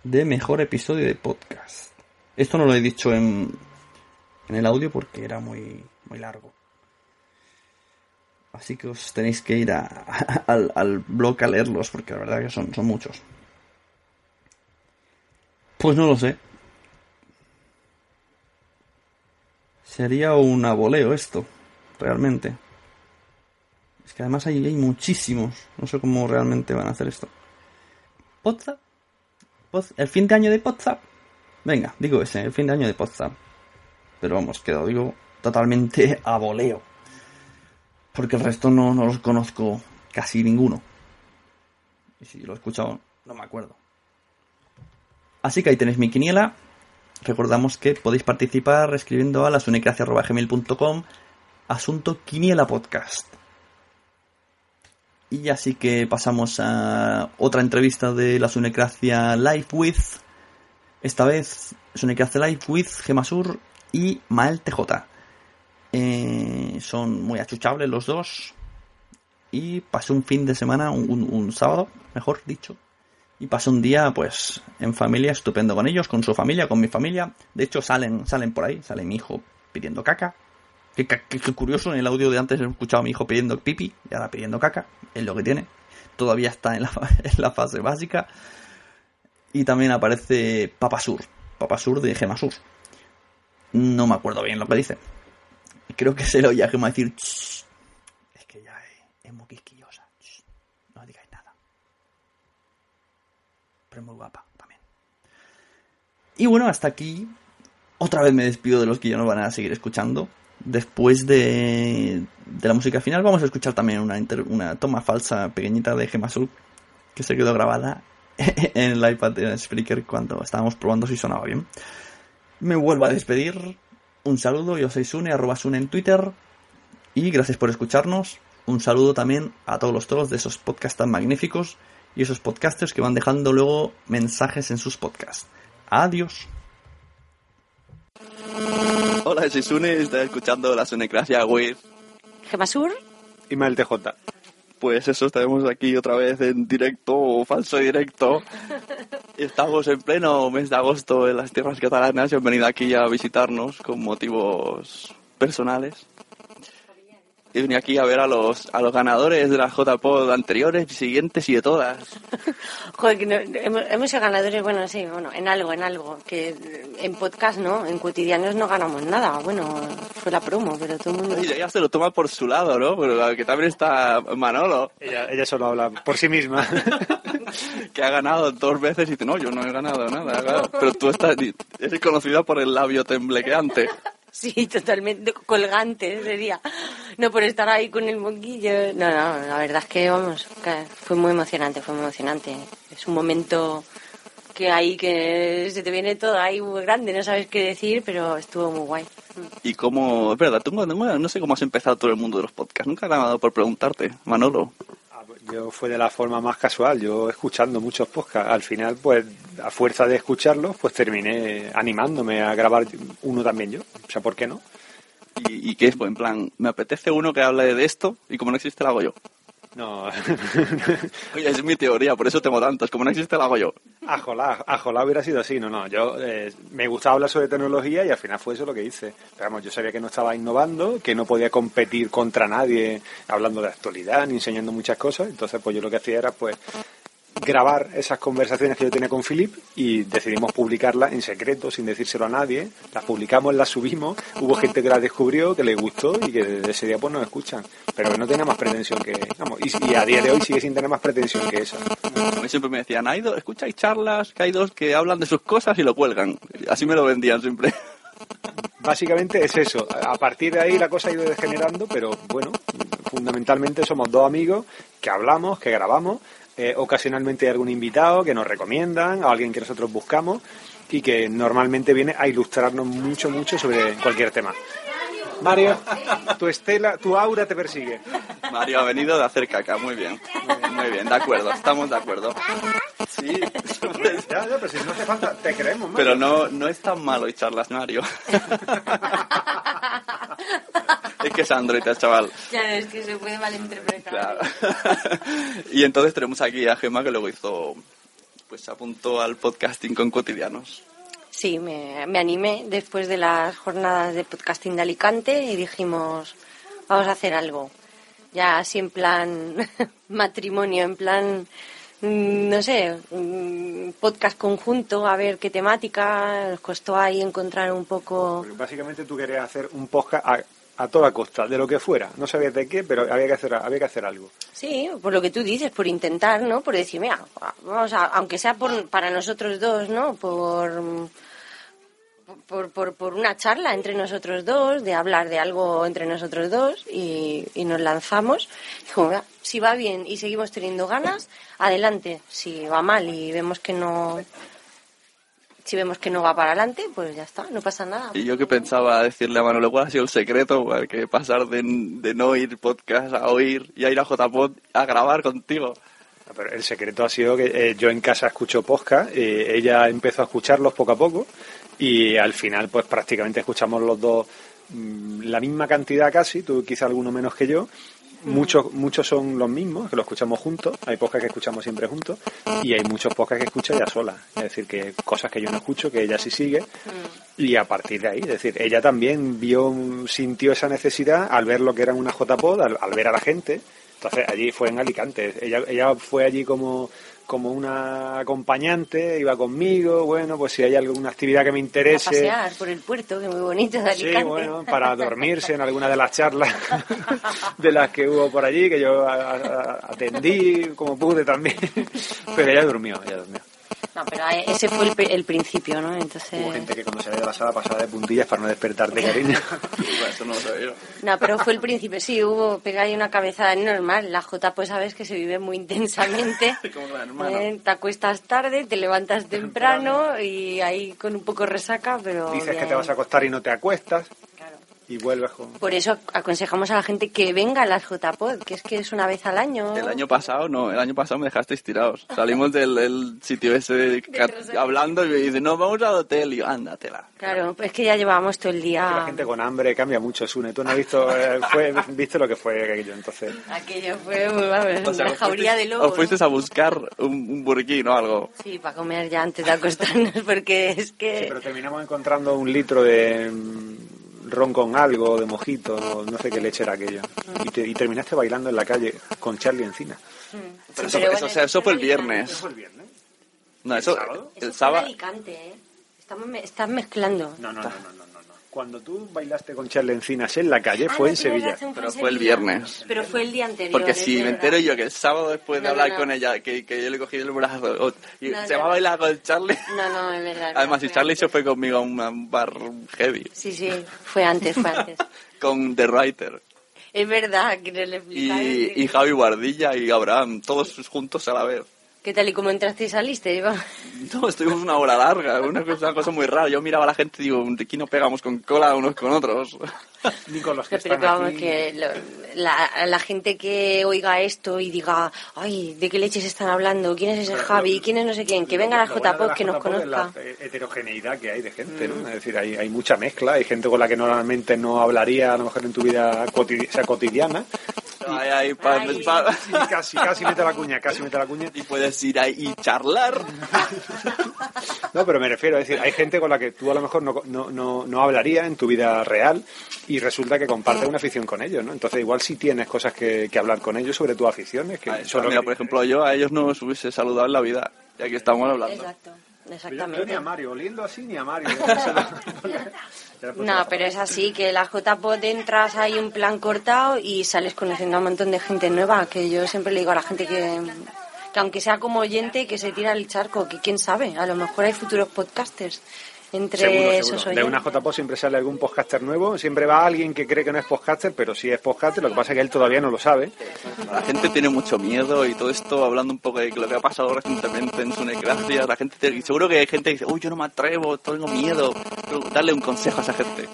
De mejor episodio de podcast. Esto no lo he dicho en, en el audio porque era muy, muy largo. Así que os tenéis que ir al, al, blog a leerlos porque la verdad que son, son muchos. Pues no lo sé. Sería un aboleo esto, realmente. Es que además hay, hay muchísimos. No sé cómo realmente van a hacer esto. ¿Podzap? ¿El fin de año de Podzap? Venga, digo ese, el fin de año de Podzap. Pero vamos, quedo, digo, totalmente a voleo. Porque el resto no, no los conozco casi ninguno. Y si lo he escuchado, no me acuerdo. Así que ahí tenéis mi quiniela. Recordamos que podéis participar escribiendo a lasunecracia.gmail.com asunto quiniela podcast. Y así que pasamos a otra entrevista de la Sunecracia Live with. Esta vez Sunecracia Live with Gemasur y Mael TJ. Eh, son muy achuchables los dos. Y pasé un fin de semana, un, sábado, mejor dicho. Y pasé un día, pues, en familia, estupendo con ellos, con su familia, con mi familia. De hecho, salen, salen por ahí, sale mi hijo pidiendo caca. Qué curioso, en el audio de antes he escuchado a mi hijo pidiendo pipi y ahora pidiendo caca. Es lo que tiene. Todavía está en la, en la fase básica. Y también aparece Papasur. Papasur de Gemasur. No me acuerdo bien lo que dice. Creo que se lo oye a Gema decir Shh. es que ya es, muy quisquillosa. No digáis nada. Pero es muy guapa también. Y bueno, hasta aquí. Otra vez me despido de los que ya no van a seguir escuchando. Después de, de la música final vamos a escuchar también una, una toma falsa pequeñita de Gema Sur que se quedó grabada en el iPad de Spreaker cuando estábamos probando si sonaba bien. Me vuelvo a despedir. Un saludo, yo soy Sune, arroba Sune en Twitter. Y gracias por escucharnos. Un saludo también a todos los toros de esos podcasts tan magníficos y esos podcasters que van dejando luego mensajes en sus podcasts. Adiós. Hola, soy Sune, estoy escuchando la Sunecracia with Gemasur y Mael TJ. Pues eso, estaremos aquí otra vez en directo o falso directo. Estamos en pleno mes de agosto en las tierras catalanas y han venido aquí a visitarnos con motivos personales. He venido aquí a ver a los, a los ganadores de las JPod anteriores, siguientes y de todas. Joder, que no- hemos, hemos sido ganadores, bueno, sí, bueno, en algo, en algo. Que en podcast no, en cotidianos no ganamos nada. Bueno, fue la promo, pero todo el mundo. Y ella se lo toma por su lado, ¿no? Pero que también está Manolo. Ella, ella solo habla por sí misma. que ha ganado dos veces y dice, no, yo no he ganado nada. claro. Pero tú estás, eres conocida por el labio temblequeante. Sí, totalmente colgante sería. No por estar ahí con el monguillo. No, no, la verdad es que, vamos, fue muy emocionante, fue muy emocionante. Es un momento que ahí que se te viene todo ahí muy grande, no sabes qué decir, pero estuvo muy guay. Y cómo, es verdad, tú no, sé cómo has empezado todo el mundo de los podcasts. Nunca me ha dado por preguntarte, Manolo. Yo fue de la forma más casual, yo escuchando muchos podcasts. Al final, pues, a fuerza de escucharlos, pues terminé animándome a grabar uno también yo. O sea, ¿por qué no? ¿Y, y qué es? Pues en plan, me apetece uno que hable de esto y como no existe, lo hago yo. No, Oye, es mi teoría, por eso tengo tantos. Como no existe, lo hago yo. Ajolá, ajolá hubiera sido así, no, no, yo eh, me gustaba hablar sobre tecnología y al final fue eso lo que hice. Pero vamos, yo sabía que no estaba innovando, que no podía competir contra nadie hablando de actualidad ni enseñando muchas cosas, entonces pues yo lo que hacía era pues grabar esas conversaciones que yo tenía con Philip y decidimos publicarlas en secreto, sin decírselo a nadie. Las publicamos, las subimos, hubo gente que las descubrió, que les gustó y que desde ese día pues nos escuchan. Pero no tenía más pretensión que... Vamos, y, y a día de hoy sigue sin tener más pretensión que esa. A mí siempre me decían, hay dos, escucháis charlas, que hay dos que hablan de sus cosas y lo cuelgan. Así me lo vendían siempre. Básicamente es eso. A partir de ahí la cosa ha ido degenerando, pero bueno, fundamentalmente somos dos amigos que hablamos, que grabamos. Eh, ocasionalmente hay algún invitado que nos recomiendan, o alguien que nosotros buscamos y que normalmente viene a ilustrarnos mucho, mucho sobre cualquier tema. Mario, tu estela, tu aura te persigue. Mario ha venido de hacer caca, muy bien. Muy bien, de acuerdo, estamos de acuerdo. Sí, Ya, ya, pero si no hace falta, te creemos, Mario. pero no, no es tan malo y charlas, Mario. es que es Android, chaval. Claro, es que se puede malinterpretar. Claro. y entonces tenemos aquí a Gemma que luego hizo, pues se apuntó al podcasting con cotidianos. Sí, me, me animé después de las jornadas de podcasting de Alicante y dijimos, vamos a hacer algo. Ya así en plan matrimonio, en plan, no sé, mm, podcast conjunto, a ver qué temática. Nos costó ahí encontrar un poco... Porque básicamente tú querías hacer un podcast a, a toda costa, de lo que fuera. No sabías de qué, pero había que hacer, había que hacer algo. Sí, por lo que tú dices, por intentar, ¿no? Por decir, mira, vamos a, aunque sea por, para nosotros dos, ¿no? Por, por, por, por una charla entre nosotros dos, de hablar de algo entre nosotros dos y, y nos lanzamos. Digo, "Mira, si va bien y seguimos teniendo ganas, adelante. Si va mal y vemos que no, si vemos que no va para adelante, pues ya está, no pasa nada. Y yo que pensaba decirle a Manolo, ¿cuál ha sido el secreto? Que pasar de, de no oír podcast a oír y a ir a JPod a grabar contigo. Pero el secreto ha sido que eh, yo en casa escucho podcast, eh, ella empezó a escucharlos poco a poco y al final pues prácticamente escuchamos los dos mm, la misma cantidad casi, tú quizá alguno menos que yo. Muchos, muchos son los mismos, que los escuchamos juntos, hay podcasts que escuchamos siempre juntos. Y hay muchos podcasts que escucha ella sola, es decir, que cosas que yo no escucho, que ella sí sigue. Y a partir de ahí, es decir, ella también vio, sintió esa necesidad al ver lo que era una JPod, al, al ver a la gente, entonces allí fue en Alicante, ella, ella fue allí como, como una acompañante, iba conmigo, bueno, pues si hay alguna actividad que me A interese, pasear por el puerto, que muy bonito de Alicante. Sí, bueno, para dormirse en alguna de las charlas de las que hubo por allí, que yo atendí como pude también. Pero ella durmió, ella durmió. No, pero ese fue el, el principio, ¿no? Entonces... Hubo gente que cuando de la sala pasaba de puntillas para no despertarte, cariño. eso no lo sabía. No, pero fue el principio, sí, hubo, pega ahí una cabezada normal. La J, pues sabes que se vive muy intensamente. Eh, te acuestas tarde, te levantas temprano y ahí con un poco resaca, pero. Dices que te vas a acostar y no te acuestas. Y vuelves con... Por eso aconsejamos a la gente que venga a las JPod, que es que es una vez al año. El año pasado, no, el año pasado me dejasteis tirados. Salimos del el sitio ese de hablando y me dice, no, vamos al hotel. Y yo, ándatela. Claro, pues es que ya llevábamos todo el Que la día. gente con hambre cambia mucho, Sune. Tú no has visto, eh, fue, viste lo que fue aquello, entonces... Aquello fue vamos, O sea, una jauría de fuisteis- lobos. Os fuisteis a buscar un, un burquín o algo. Sí, para comer ya antes de acostarnos, porque es que. Sí, pero terminamos encontrando un litro de ron con algo, de mojito, no, no sé qué leche era aquello. Y, te- y terminaste bailando en la calle con Charlie encina. Pero eso, eso, o sea, eso fue el viernes. No, eso, el Eso sábado. fue en Alicante, ¿eh? Estamos me- estás mezclando. No, no, no, no, no, no. Cuando tú bailaste con Charlie Encinas en la calle Ah, fue no, en Sevilla. razón, Pero en fue el viernes. Pero fue el día anterior. Porque si me entero yo que el sábado después de No, hablar no. con ella, que, que yo le cogí el brazo o- y No, se va a bailar con Charlie. No, no, es verdad. Además, si Charlie se fue conmigo a un, bar heavy Sí, sí, fue antes, fue antes. con The Writer Es verdad que no le y, y Javi Guardilla y Abraham, todos juntos a la vez. ¿Qué tal y cómo entraste y saliste, Iván? No, estuvimos una hora larga, una cosa, una cosa muy rara. Yo miraba a la gente y digo, de aquí no pegamos con cola unos con otros. Ni con los que Pero están vamos, aquí. que lo- la, la gente que oiga esto y diga, ay, ¿de qué leches están hablando? ¿Quién es ese Pero Javi? lo- ¿Quién es no sé quién? Que venga la JPOD que nos JPOD es conozca. la heterogeneidad que hay de gente, ¿no? Es decir, hay, hay mucha mezcla, hay gente con la que normalmente no hablaría a lo mejor en tu vida sea, cotidiana. Ay, ay, pa- Ay. pa- Sí, casi, casi mete la cuña, casi mete la cuña. Y puedes ir ahí y charlar. No, pero me refiero, es decir, hay gente con la que tú a lo mejor no, no, no, no hablarías en tu vida real y resulta que compartes una afición con ellos, ¿no? Entonces igual sí tienes cosas que, que hablar con ellos sobre tus aficiones. Que Ay, sobre lo mira, que- por ejemplo, yo a ellos no os hubiese saludado en la vida. Y aquí estamos hablando. Exacto, Yo, yo ni exactamente. a Mario, oliendo así ni a Mario. No, pero es así, que la JPOD entras ahí un plan cortado y sales conociendo a un montón de gente nueva, que yo siempre le digo a la gente que, que aunque sea como oyente, que se tira el charco, que quién sabe, a lo mejor hay futuros podcasters entre Seguro, esos seguro. De una. JPO siempre sale algún podcaster nuevo, siempre va alguien que cree que no es podcaster, pero sí es podcaster, lo que pasa es que él todavía no lo sabe. La gente tiene mucho miedo y todo esto, hablando un poco de lo que ha pasado recientemente en Sunecracia, la gente seguro que hay gente que dice, uy, yo no me atrevo, tengo miedo. Pero darle un consejo a esa gente.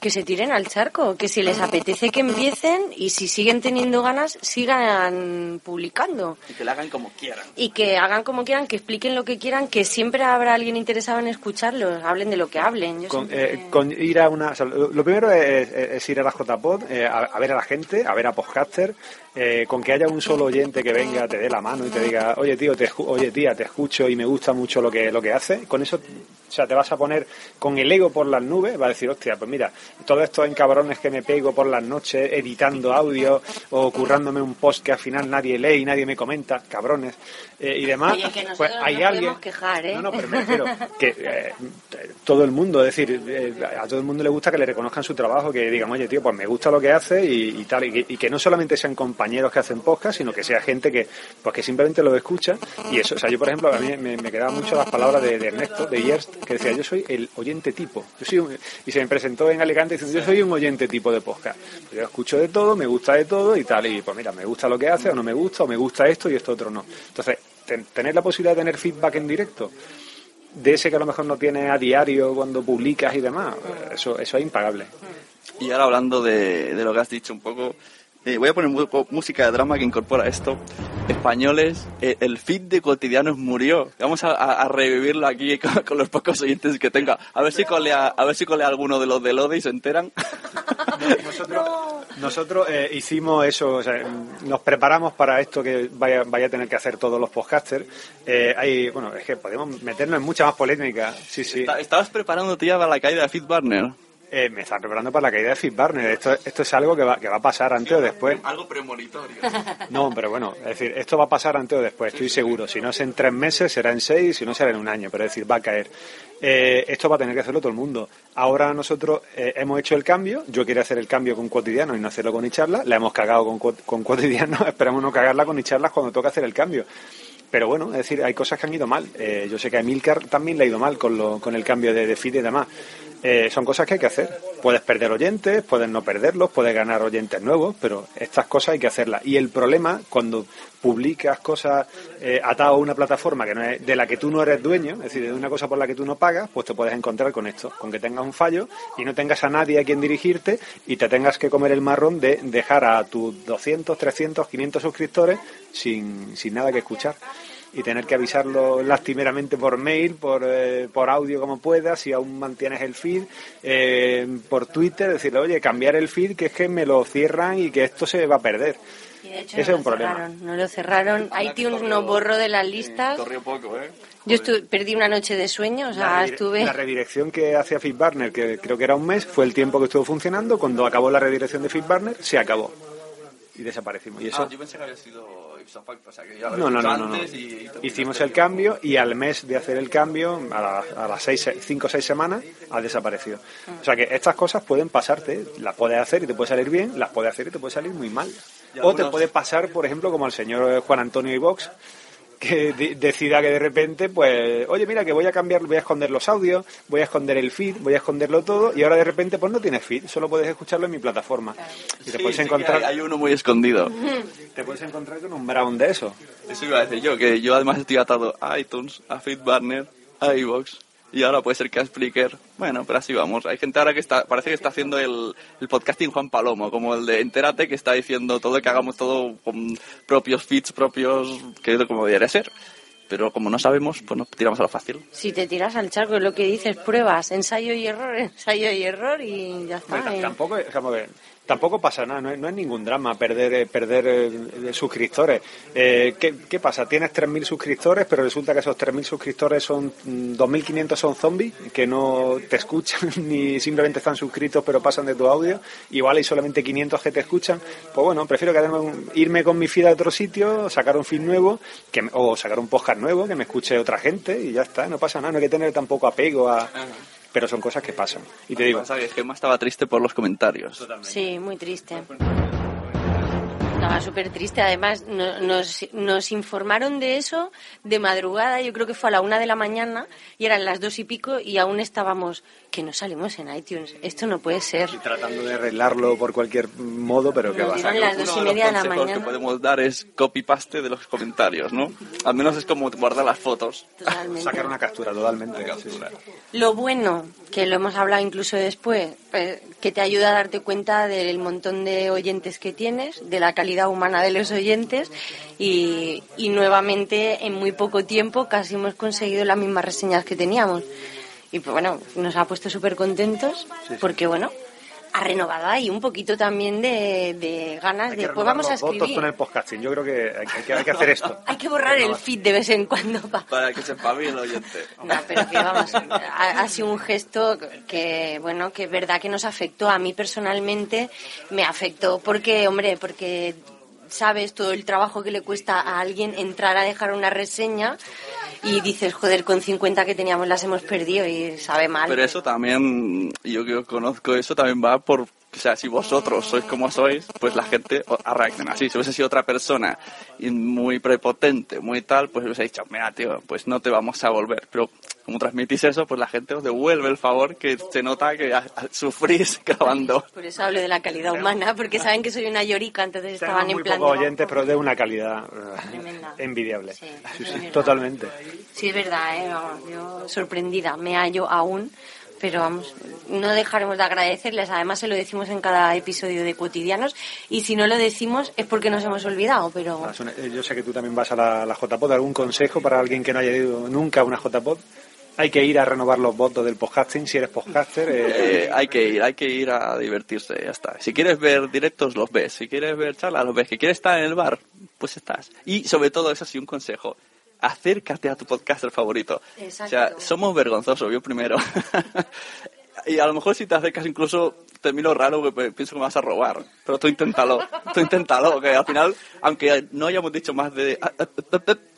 Que se tiren al charco, que si les apetece que empiecen y si siguen teniendo ganas, sigan publicando. Y que le hagan como quieran. Y que hagan como quieran, que expliquen lo que quieran, que siempre habrá alguien interesado en escucharlos, hablen de lo que hablen. Yo Con, siempre- eh, con ir a una. o sea, lo, lo primero es, es- es ir a la JPod, eh, a, a ver a la gente, a ver a podcaster, eh, con que haya un solo oyente que venga, te dé la mano y te diga, oye tío, te, oye tía, te escucho y me gusta mucho lo que, lo que hace. Con eso, o sea, te vas a poner con el ego por las nubes, va a decir, hostia, pues mira, todos estos encabrones que me pego por las noches editando audio o currándome un post que al final nadie lee y nadie me comenta, cabrones, eh, y demás, Oye, que nosotros pues hay nos alguien quejar, ¿eh? No, no, pero me refiero que eh, todo el mundo, es decir, eh, a todo el mundo le gusta que le reconozcan su trabajo, que digan, oye, tío, pues me gusta lo que hace y, y tal, y que, y que no solamente sean compañeros que hacen podcast, sino que sea gente que, pues que simplemente lo escucha y eso, o sea, yo por ejemplo, a mí me, me quedaban mucho las palabras de, Ernesto, de Yerst, que decía, yo soy el oyente tipo, yo soy un- y se me presentó en Alicante diciendo, yo soy un oyente tipo de podcast, yo escucho de todo, me gusta de todo y tal, y pues mira, me gusta lo que hace o no me gusta, o me gusta esto y esto otro no. Entonces, ten- tener la posibilidad de tener feedback en directo, de ese que a lo mejor no tienes a diario cuando publicas y demás, eso, eso es impagable. Y ahora hablando de lo que has dicho un poco, eh, voy a poner música de drama que incorpora esto. Españoles, eh, el feed de cotidianos murió. Vamos a, a- a revivirlo aquí con, con los pocos oyentes que tenga. A ver si colea, a ver si colea alguno de los de Lode y se enteran. Nosotros eh, hicimos eso, o sea, nos preparamos para esto que vaya, vaya a tener que hacer todos los podcasters. Eh, hay, bueno, es que podemos meternos en mucha más polémica. Sí, sí. Esta- Estabas preparándote ya para la caída de Feed Barner. Eh, me están preparando para la caída de Fit Barner. Esto, esto es algo que va, que va a pasar antes o después. Algo premonitorio. No, pero bueno, es decir, esto va a pasar antes o después, estoy seguro. Si no es en tres meses, será en seis, si no será en un año, pero es decir, va a caer. Eh, esto va a tener que hacerlo todo el mundo. Ahora nosotros eh, hemos hecho el cambio, yo quiero hacer el cambio con cotidiano y no hacerlo con Icharla, la hemos cagado con, con cotidiano, esperamos no cagarla con Icharlas cuando toca hacer el cambio. Pero bueno, es decir, hay cosas que han ido mal. Eh, yo sé que a Emilcar también le ha ido mal con, lo, con el cambio de, de feed y demás. Eh, son cosas que hay que hacer. Puedes perder oyentes, puedes no perderlos, puedes ganar oyentes nuevos, pero estas cosas hay que hacerlas. Y el problema, cuando publicas cosas eh, atadas a una plataforma que no es, de la que tú no eres dueño, es decir, de una cosa por la que tú no pagas, pues te puedes encontrar con esto, con que tengas un fallo y no tengas a nadie a quien dirigirte y te tengas que comer el marrón de dejar a tus 200, 300, 500 suscriptores sin, sin nada que escuchar. Y tener que avisarlo lastimeramente por mail, por, eh, por audio como puedas, si aún mantienes el feed, eh, por Twitter, decirle, oye, cambiar el feed, que es que me lo cierran y que esto se va a perder. Y de hecho Ese no es un lo problema. cerraron, no lo cerraron. iTunes no borró de las listas. Corrió poco, ¿eh? Yo estu- perdí una noche de sueño, o sea, la, estuve... la redirección que hacía FitBurner, que creo que era un mes, fue el tiempo que estuvo funcionando. Cuando acabó la redirección de FitBurner, se acabó. Y desaparecimos. Y eso, Ah, yo pensé que había sido o sea, que ya lo No, no, no, antes y- Hicimos el cambio y al mes de hacer el cambio, a, la- a las seis, cinco o seis semanas, ha desaparecido. O sea que estas cosas pueden pasarte, las puedes hacer y te puede salir bien, las puedes hacer y te puede salir muy mal. O te puede pasar, por ejemplo, como al señor Juan Antonio Ivox, que de- decida que de repente, pues, oye, mira, que voy a cambiar, voy a esconder los audios, voy a esconder el feed, voy a esconderlo todo, y ahora de repente, pues no tienes feed, solo puedes escucharlo en mi plataforma. Y te Sí, puedes sí encontrar, hay, hay uno muy escondido. te puedes encontrar con un brown de eso. Eso iba a decir yo, que yo además estoy atado a iTunes, a FeedBurner, a iVoox y ahora puede ser que a Spreaker. Bueno, pero así vamos. Hay gente ahora que está, parece que está haciendo el, el podcasting Juan Palomo, como el de Entérate, que está diciendo todo que hagamos todo con propios feeds, propios, que es como debería ser. Pero como no sabemos, pues nos tiramos a lo fácil. Si te tiras al charco, es lo que dices, pruebas, ensayo y error, ensayo y error y ya está. Bueno, eh. tampoco, vamos a ver, tampoco pasa nada, no es, no es ningún drama perder eh, perder eh, suscriptores. Eh, ¿qué, pasa? Tienes 3.000 suscriptores, pero resulta que esos 3.000 suscriptores son mm, 2.500 son zombies que no te escuchan ni simplemente están suscritos pero pasan de tu audio. Igual hay solamente 500 que te escuchan. Pues bueno, prefiero irme con mi feed a otro sitio, sacar un feed nuevo que, o sacar un podcast nuevo que me escuche otra gente y ya está, no pasa nada, no hay que tener tampoco apego a... Pero son cosas que pasan. Y te digo, Pasa que Gemma estaba triste por los comentarios. Sí, muy triste. Estaba súper triste. Además, no- nos, nos informaron de eso de madrugada. Yo creo que fue a la una de la mañana y eran las dos y pico y aún estábamos que no salimos en iTunes. Esto no puede ser. tratando de arreglarlo por cualquier modo, pero que Nos va. dieron las dos y de media de los la consejos mañana. que podemos dar es copy-paste de los comentarios, ¿no? Al menos es como guardar las fotos. Totalmente. Sacar una captura, totalmente. Lo bueno, que lo hemos hablado incluso después, eh, que te ayuda a darte cuenta del montón de oyentes que tienes, de la calidad humana de los oyentes y, y nuevamente en muy poco tiempo casi hemos conseguido las mismas reseñas que teníamos. Y pues bueno, nos ha puesto súper contentos porque bueno, ha renovado ahí un poquito también de, de ganas de pues vamos a los votos escribir. con el podcasting. Yo creo que hay, que, hay que hacer esto. Hay que borrar el feed de vez en cuando pa- Para que se espabile el oyente. No, pero que vamos, ha, ha sido un gesto que, bueno, que es verdad que nos afectó. A mí personalmente me afectó porque, hombre, porque sabes todo el trabajo que le cuesta a alguien entrar a dejar una reseña y dices, joder, con 50 que teníamos las hemos perdido y sabe mal. Pero eso también, yo que conozco, eso también va por, o sea, si vosotros sois como sois, pues la gente reacciona así. Si hubiese sido otra persona y muy prepotente, muy tal, pues hubiese dicho, mira, tío, pues no te vamos a volver. Pero como transmitís eso, pues la gente os devuelve el favor que se nota que a- a- sufrís grabando. Por eso hablo de la calidad humana, porque saben que soy una llorica, entonces estaban Tenemos en muy plan... pocos de- oyentes, pero de una calidad eh, Tremenda. envidiable. Sí, totalmente. Sí, es verdad, ¿eh? Yo sorprendida, me hallo aún, pero vamos, no dejaremos de agradecerles, además se lo decimos en cada episodio de Cotidianos, y si no lo decimos es porque nos hemos olvidado, pero Ah, eh, Yo sé que tú también vas a la, la JPod. ¿Algún consejo para alguien que no haya ido nunca a una JPod? Hay que ir a renovar los votos del podcasting si eres podcaster. eh, Eh, hay que ir, hay que ir a divertirse, ya está. Si quieres ver directos, los ves. Si quieres ver charlas, los ves. Si quieres estar en el bar, pues estás. Y sobre todo, eso sí, un consejo. Acércate a tu podcaster favorito. Exacto. O sea, somos vergonzosos, yo primero. y a lo mejor si te acercas incluso te miro raro porque pienso que me vas a robar. Pero tú inténtalo, tú inténtalo, que al final, aunque no hayamos dicho más de... ah,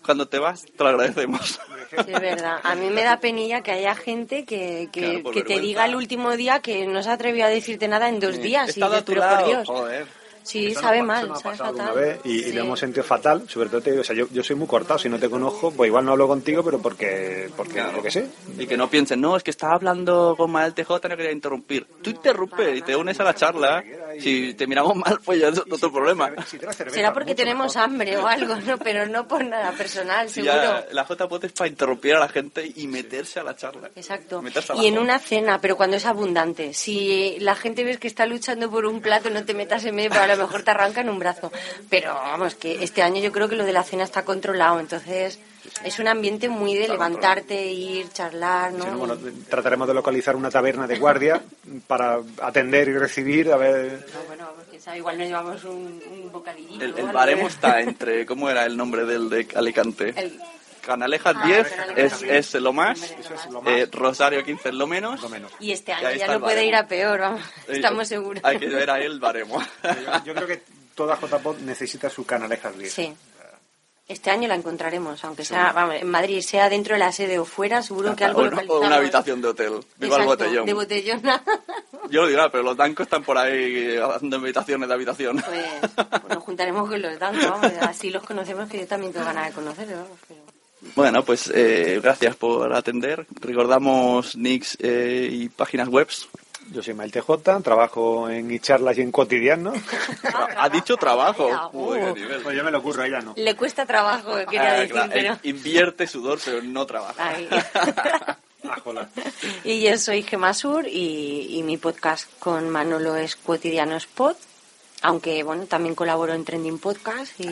Cuando te vas, te lo agradecemos. sí, es verdad. A mí me da penilla que haya gente que, que, Claro, por que te diga el último día que no se atrevió a decirte nada en dos días. He y estado a dices, tu lado, por Dios. joder. Sí, Eso sabe mal, sabe fatal. vez y, y lo hemos sentido fatal. Sobre todo te digo, o sea, yo, yo soy muy cortado. Si no te conozco, pues igual no hablo contigo, pero porque, porque lo que sé. Y que no piensen, no, es que estaba hablando con Mael TJ, no quería interrumpir. Tú interrumpe y te unes a la charla. Si te miramos mal, pues ya es otro problema. Será porque tenemos hambre o algo, ¿no? Pero no por nada personal, Si seguro. ya la JPOT es para interrumpir a la gente y meterse a la charla. Exacto. Y en una cena, pero cuando es abundante. Si la gente ves que está luchando por un plato, no te metas en medio, pero a lo mejor te arrancan un brazo. Pero vamos, que este año yo creo que lo de la cena está controlado, entonces Es un ambiente muy de levantarte, ir, charlar, ¿no? Sí, no, bueno, trataremos de localizar una taberna de guardia para atender y recibir, a ver... No, bueno, sabe, igual nos llevamos un, un bocadillito. El, el baremo está entre, ¿cómo era el nombre del de Alicante? El- Canalejas Ah, 10 Canalejas es, 10. es lo más, eh, Rosario 15 es lo menos. Y este año ya no puede ir a peor, vamos. Estamos seguros. Hay que ver ahí el baremo. Yo creo que toda JPod necesita su canalejas 10. Sí. Este año la encontraremos, aunque sea, vamos, en Madrid, sea dentro de la sede o fuera, seguro que algo o, una habitación de hotel. Viva el botellón. De botellona. Yo lo dirá, pero los dancos están por ahí haciendo habitaciones de habitación. Pues, pues nos juntaremos con los dancos, vamos, así los conocemos que yo también tengo ganas de conocerlos, pero- Bueno, pues eh, gracias por atender. Recordamos nicks eh, y páginas webs. Yo soy Mael TJ, trabajo en charlas y en cotidiano. Ha dicho trabajo. Uy, qué nivel. Pues yo me lo ocurro, ella no. Le cuesta trabajo, quería Ah, decir, claro, pero... eh, Invierte sudor, pero no trabaja. Ah. Y yo soy Gemasur y, y mi podcast con Manolo es Cotidianos Pod, aunque bueno, también colaboro en Trending Podcast y,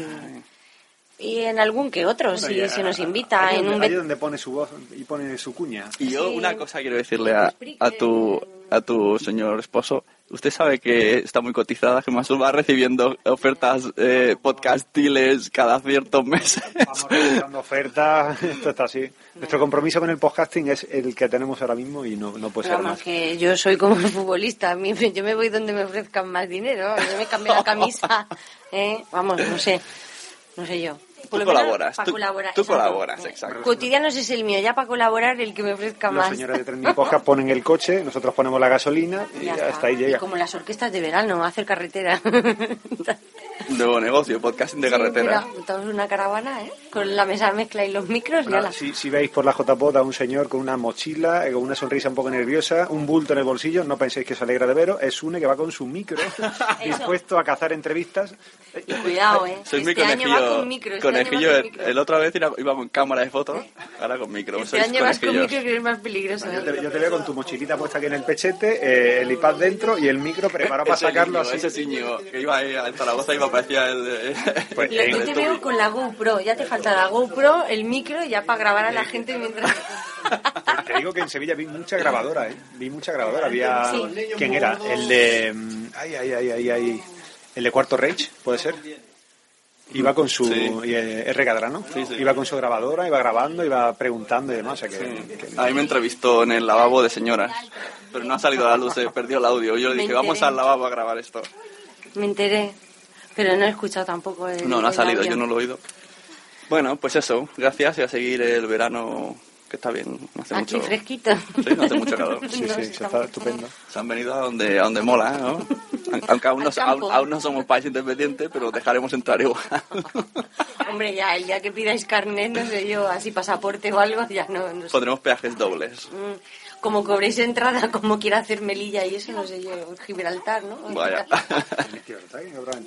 y en algún que otro, Bueno, si se nos invita. ahí en donde, un ahí donde pone su voz y pone su cuña. Y yo una cosa quiero decirle a, a tu a tu señor esposo. Usted sabe que está muy cotizada, que Masur va recibiendo ofertas eh, podcastiles cada ciertos meses. Vamos realizando ofertas, esto está así. Nuestro compromiso con el podcasting es el que tenemos ahora mismo y no, no puede ser Vamos, más. que yo soy como el futbolista, a mí, me- yo me voy donde me ofrezcan más dinero, yo me cambio la camisa, ¿eh? vamos, no sé, no sé yo. Tú lo colaboras, pa' tú, colaborar, tú exacto. colaboras, exacto. Cotidianos es el mío, ya para colaborar el que me ofrezca más. señores de Trending Podcast ponen el coche, nosotros ponemos la gasolina y Ya hasta está. ahí Y llega. como las orquestas de verano, hacer carretera. Nuevo negocio, podcasting de Sí, carretera. mira, montamos una caravana, ¿eh? Con la mesa mezcla y los micros y Bueno, ala. si, si veis por la JPod a un señor con una mochila, eh, con una sonrisa un poco nerviosa, un bulto en el bolsillo, no penséis que se alegra de veros, es Une que va con su micro, dispuesto a cazar entrevistas. Y cuidado, ¿eh? Soy muy este año va conejillo. con micro. Este año va conejillo con el, micro. el otra vez iba, con cámara de fotos, ahora con micro. Este Sois año vas con micro que es más peligroso. Yo ¿eh? te, yo te veo con tu mochilita puesta aquí en el pechete, eh, el iPad dentro y el micro preparado para sacarlo Íñigo, así. Ese es Íñigo, que iba ahí a Zaragoza iba parecía el. Pues, Lo- eh, Yo te veo con la GoPro, ya te falta la GoPro, el micro, ya para grabar a la gente mientras... Te digo que en Sevilla vi mucha grabadora, ¿eh? Vi mucha grabadora. Había... Sí. ¿Quién era? El de... mm, Ay, ay, ay, ay, ay. El de Cuarto Reich, ¿puede ser? Iba con su... Sí. eh, R. Cadrano. Iba con su grabadora, iba grabando, iba preguntando y demás. O sea que, que- A mí me entrevistó en el lavabo de señoras, pero no ha salido a la luz, se perdió el audio. Yo le dije, vamos al lavabo a grabar esto. Me enteré, pero no he escuchado tampoco el No, no ha salido, yo no lo he oído. Bueno, pues eso, gracias y a seguir el verano, que está bien, no hace Aquí mucho... fresquito. Sí, no hace mucho calor. Sí, sí, se está estupendo. Se han venido a donde, a donde mola, ¿no? Aunque aún no, aún, aún no somos país independiente, pero os dejaremos entrar igual. Hombre, ya, el día que pidáis carnet, no sé yo, así pasaporte o algo, ya no, no sé. Pondremos peajes dobles. Como cobréis entrada, como quiera hacer Melilla y eso, no sé yo, Gibraltar, ¿no? Vaya.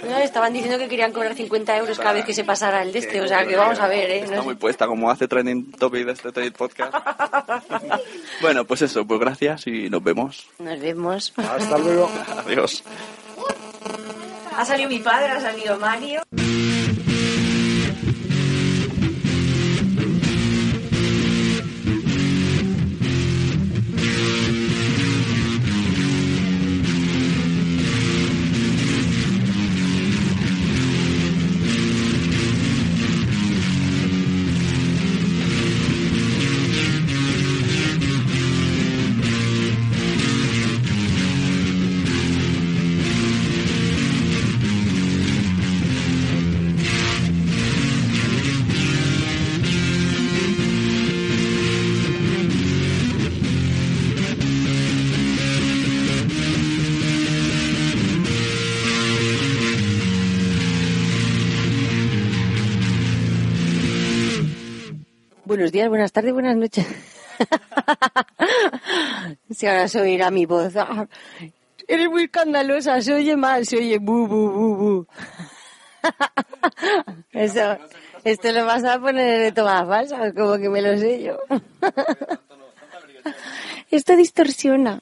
No, estaban diciendo que querían cobrar 50 euros cada vez que se pasara el de este, o sea que vamos a ver, ¿eh? Está No muy sé. puesta, como hace trending topic de este trade podcast. Bueno, pues eso, pues gracias y nos vemos. Nos vemos. Hasta luego. Adiós. Ha salido mi padre, ha salido Mario. Buenos días, buenas tardes, buenas noches. si ahora se oirá mi voz. Ah, Eres muy escandalosa, se oye mal, se oye bu, bu, bu, bu. Eso, esto lo vas a poner de todas falsas, como que me lo sé yo. esto distorsiona.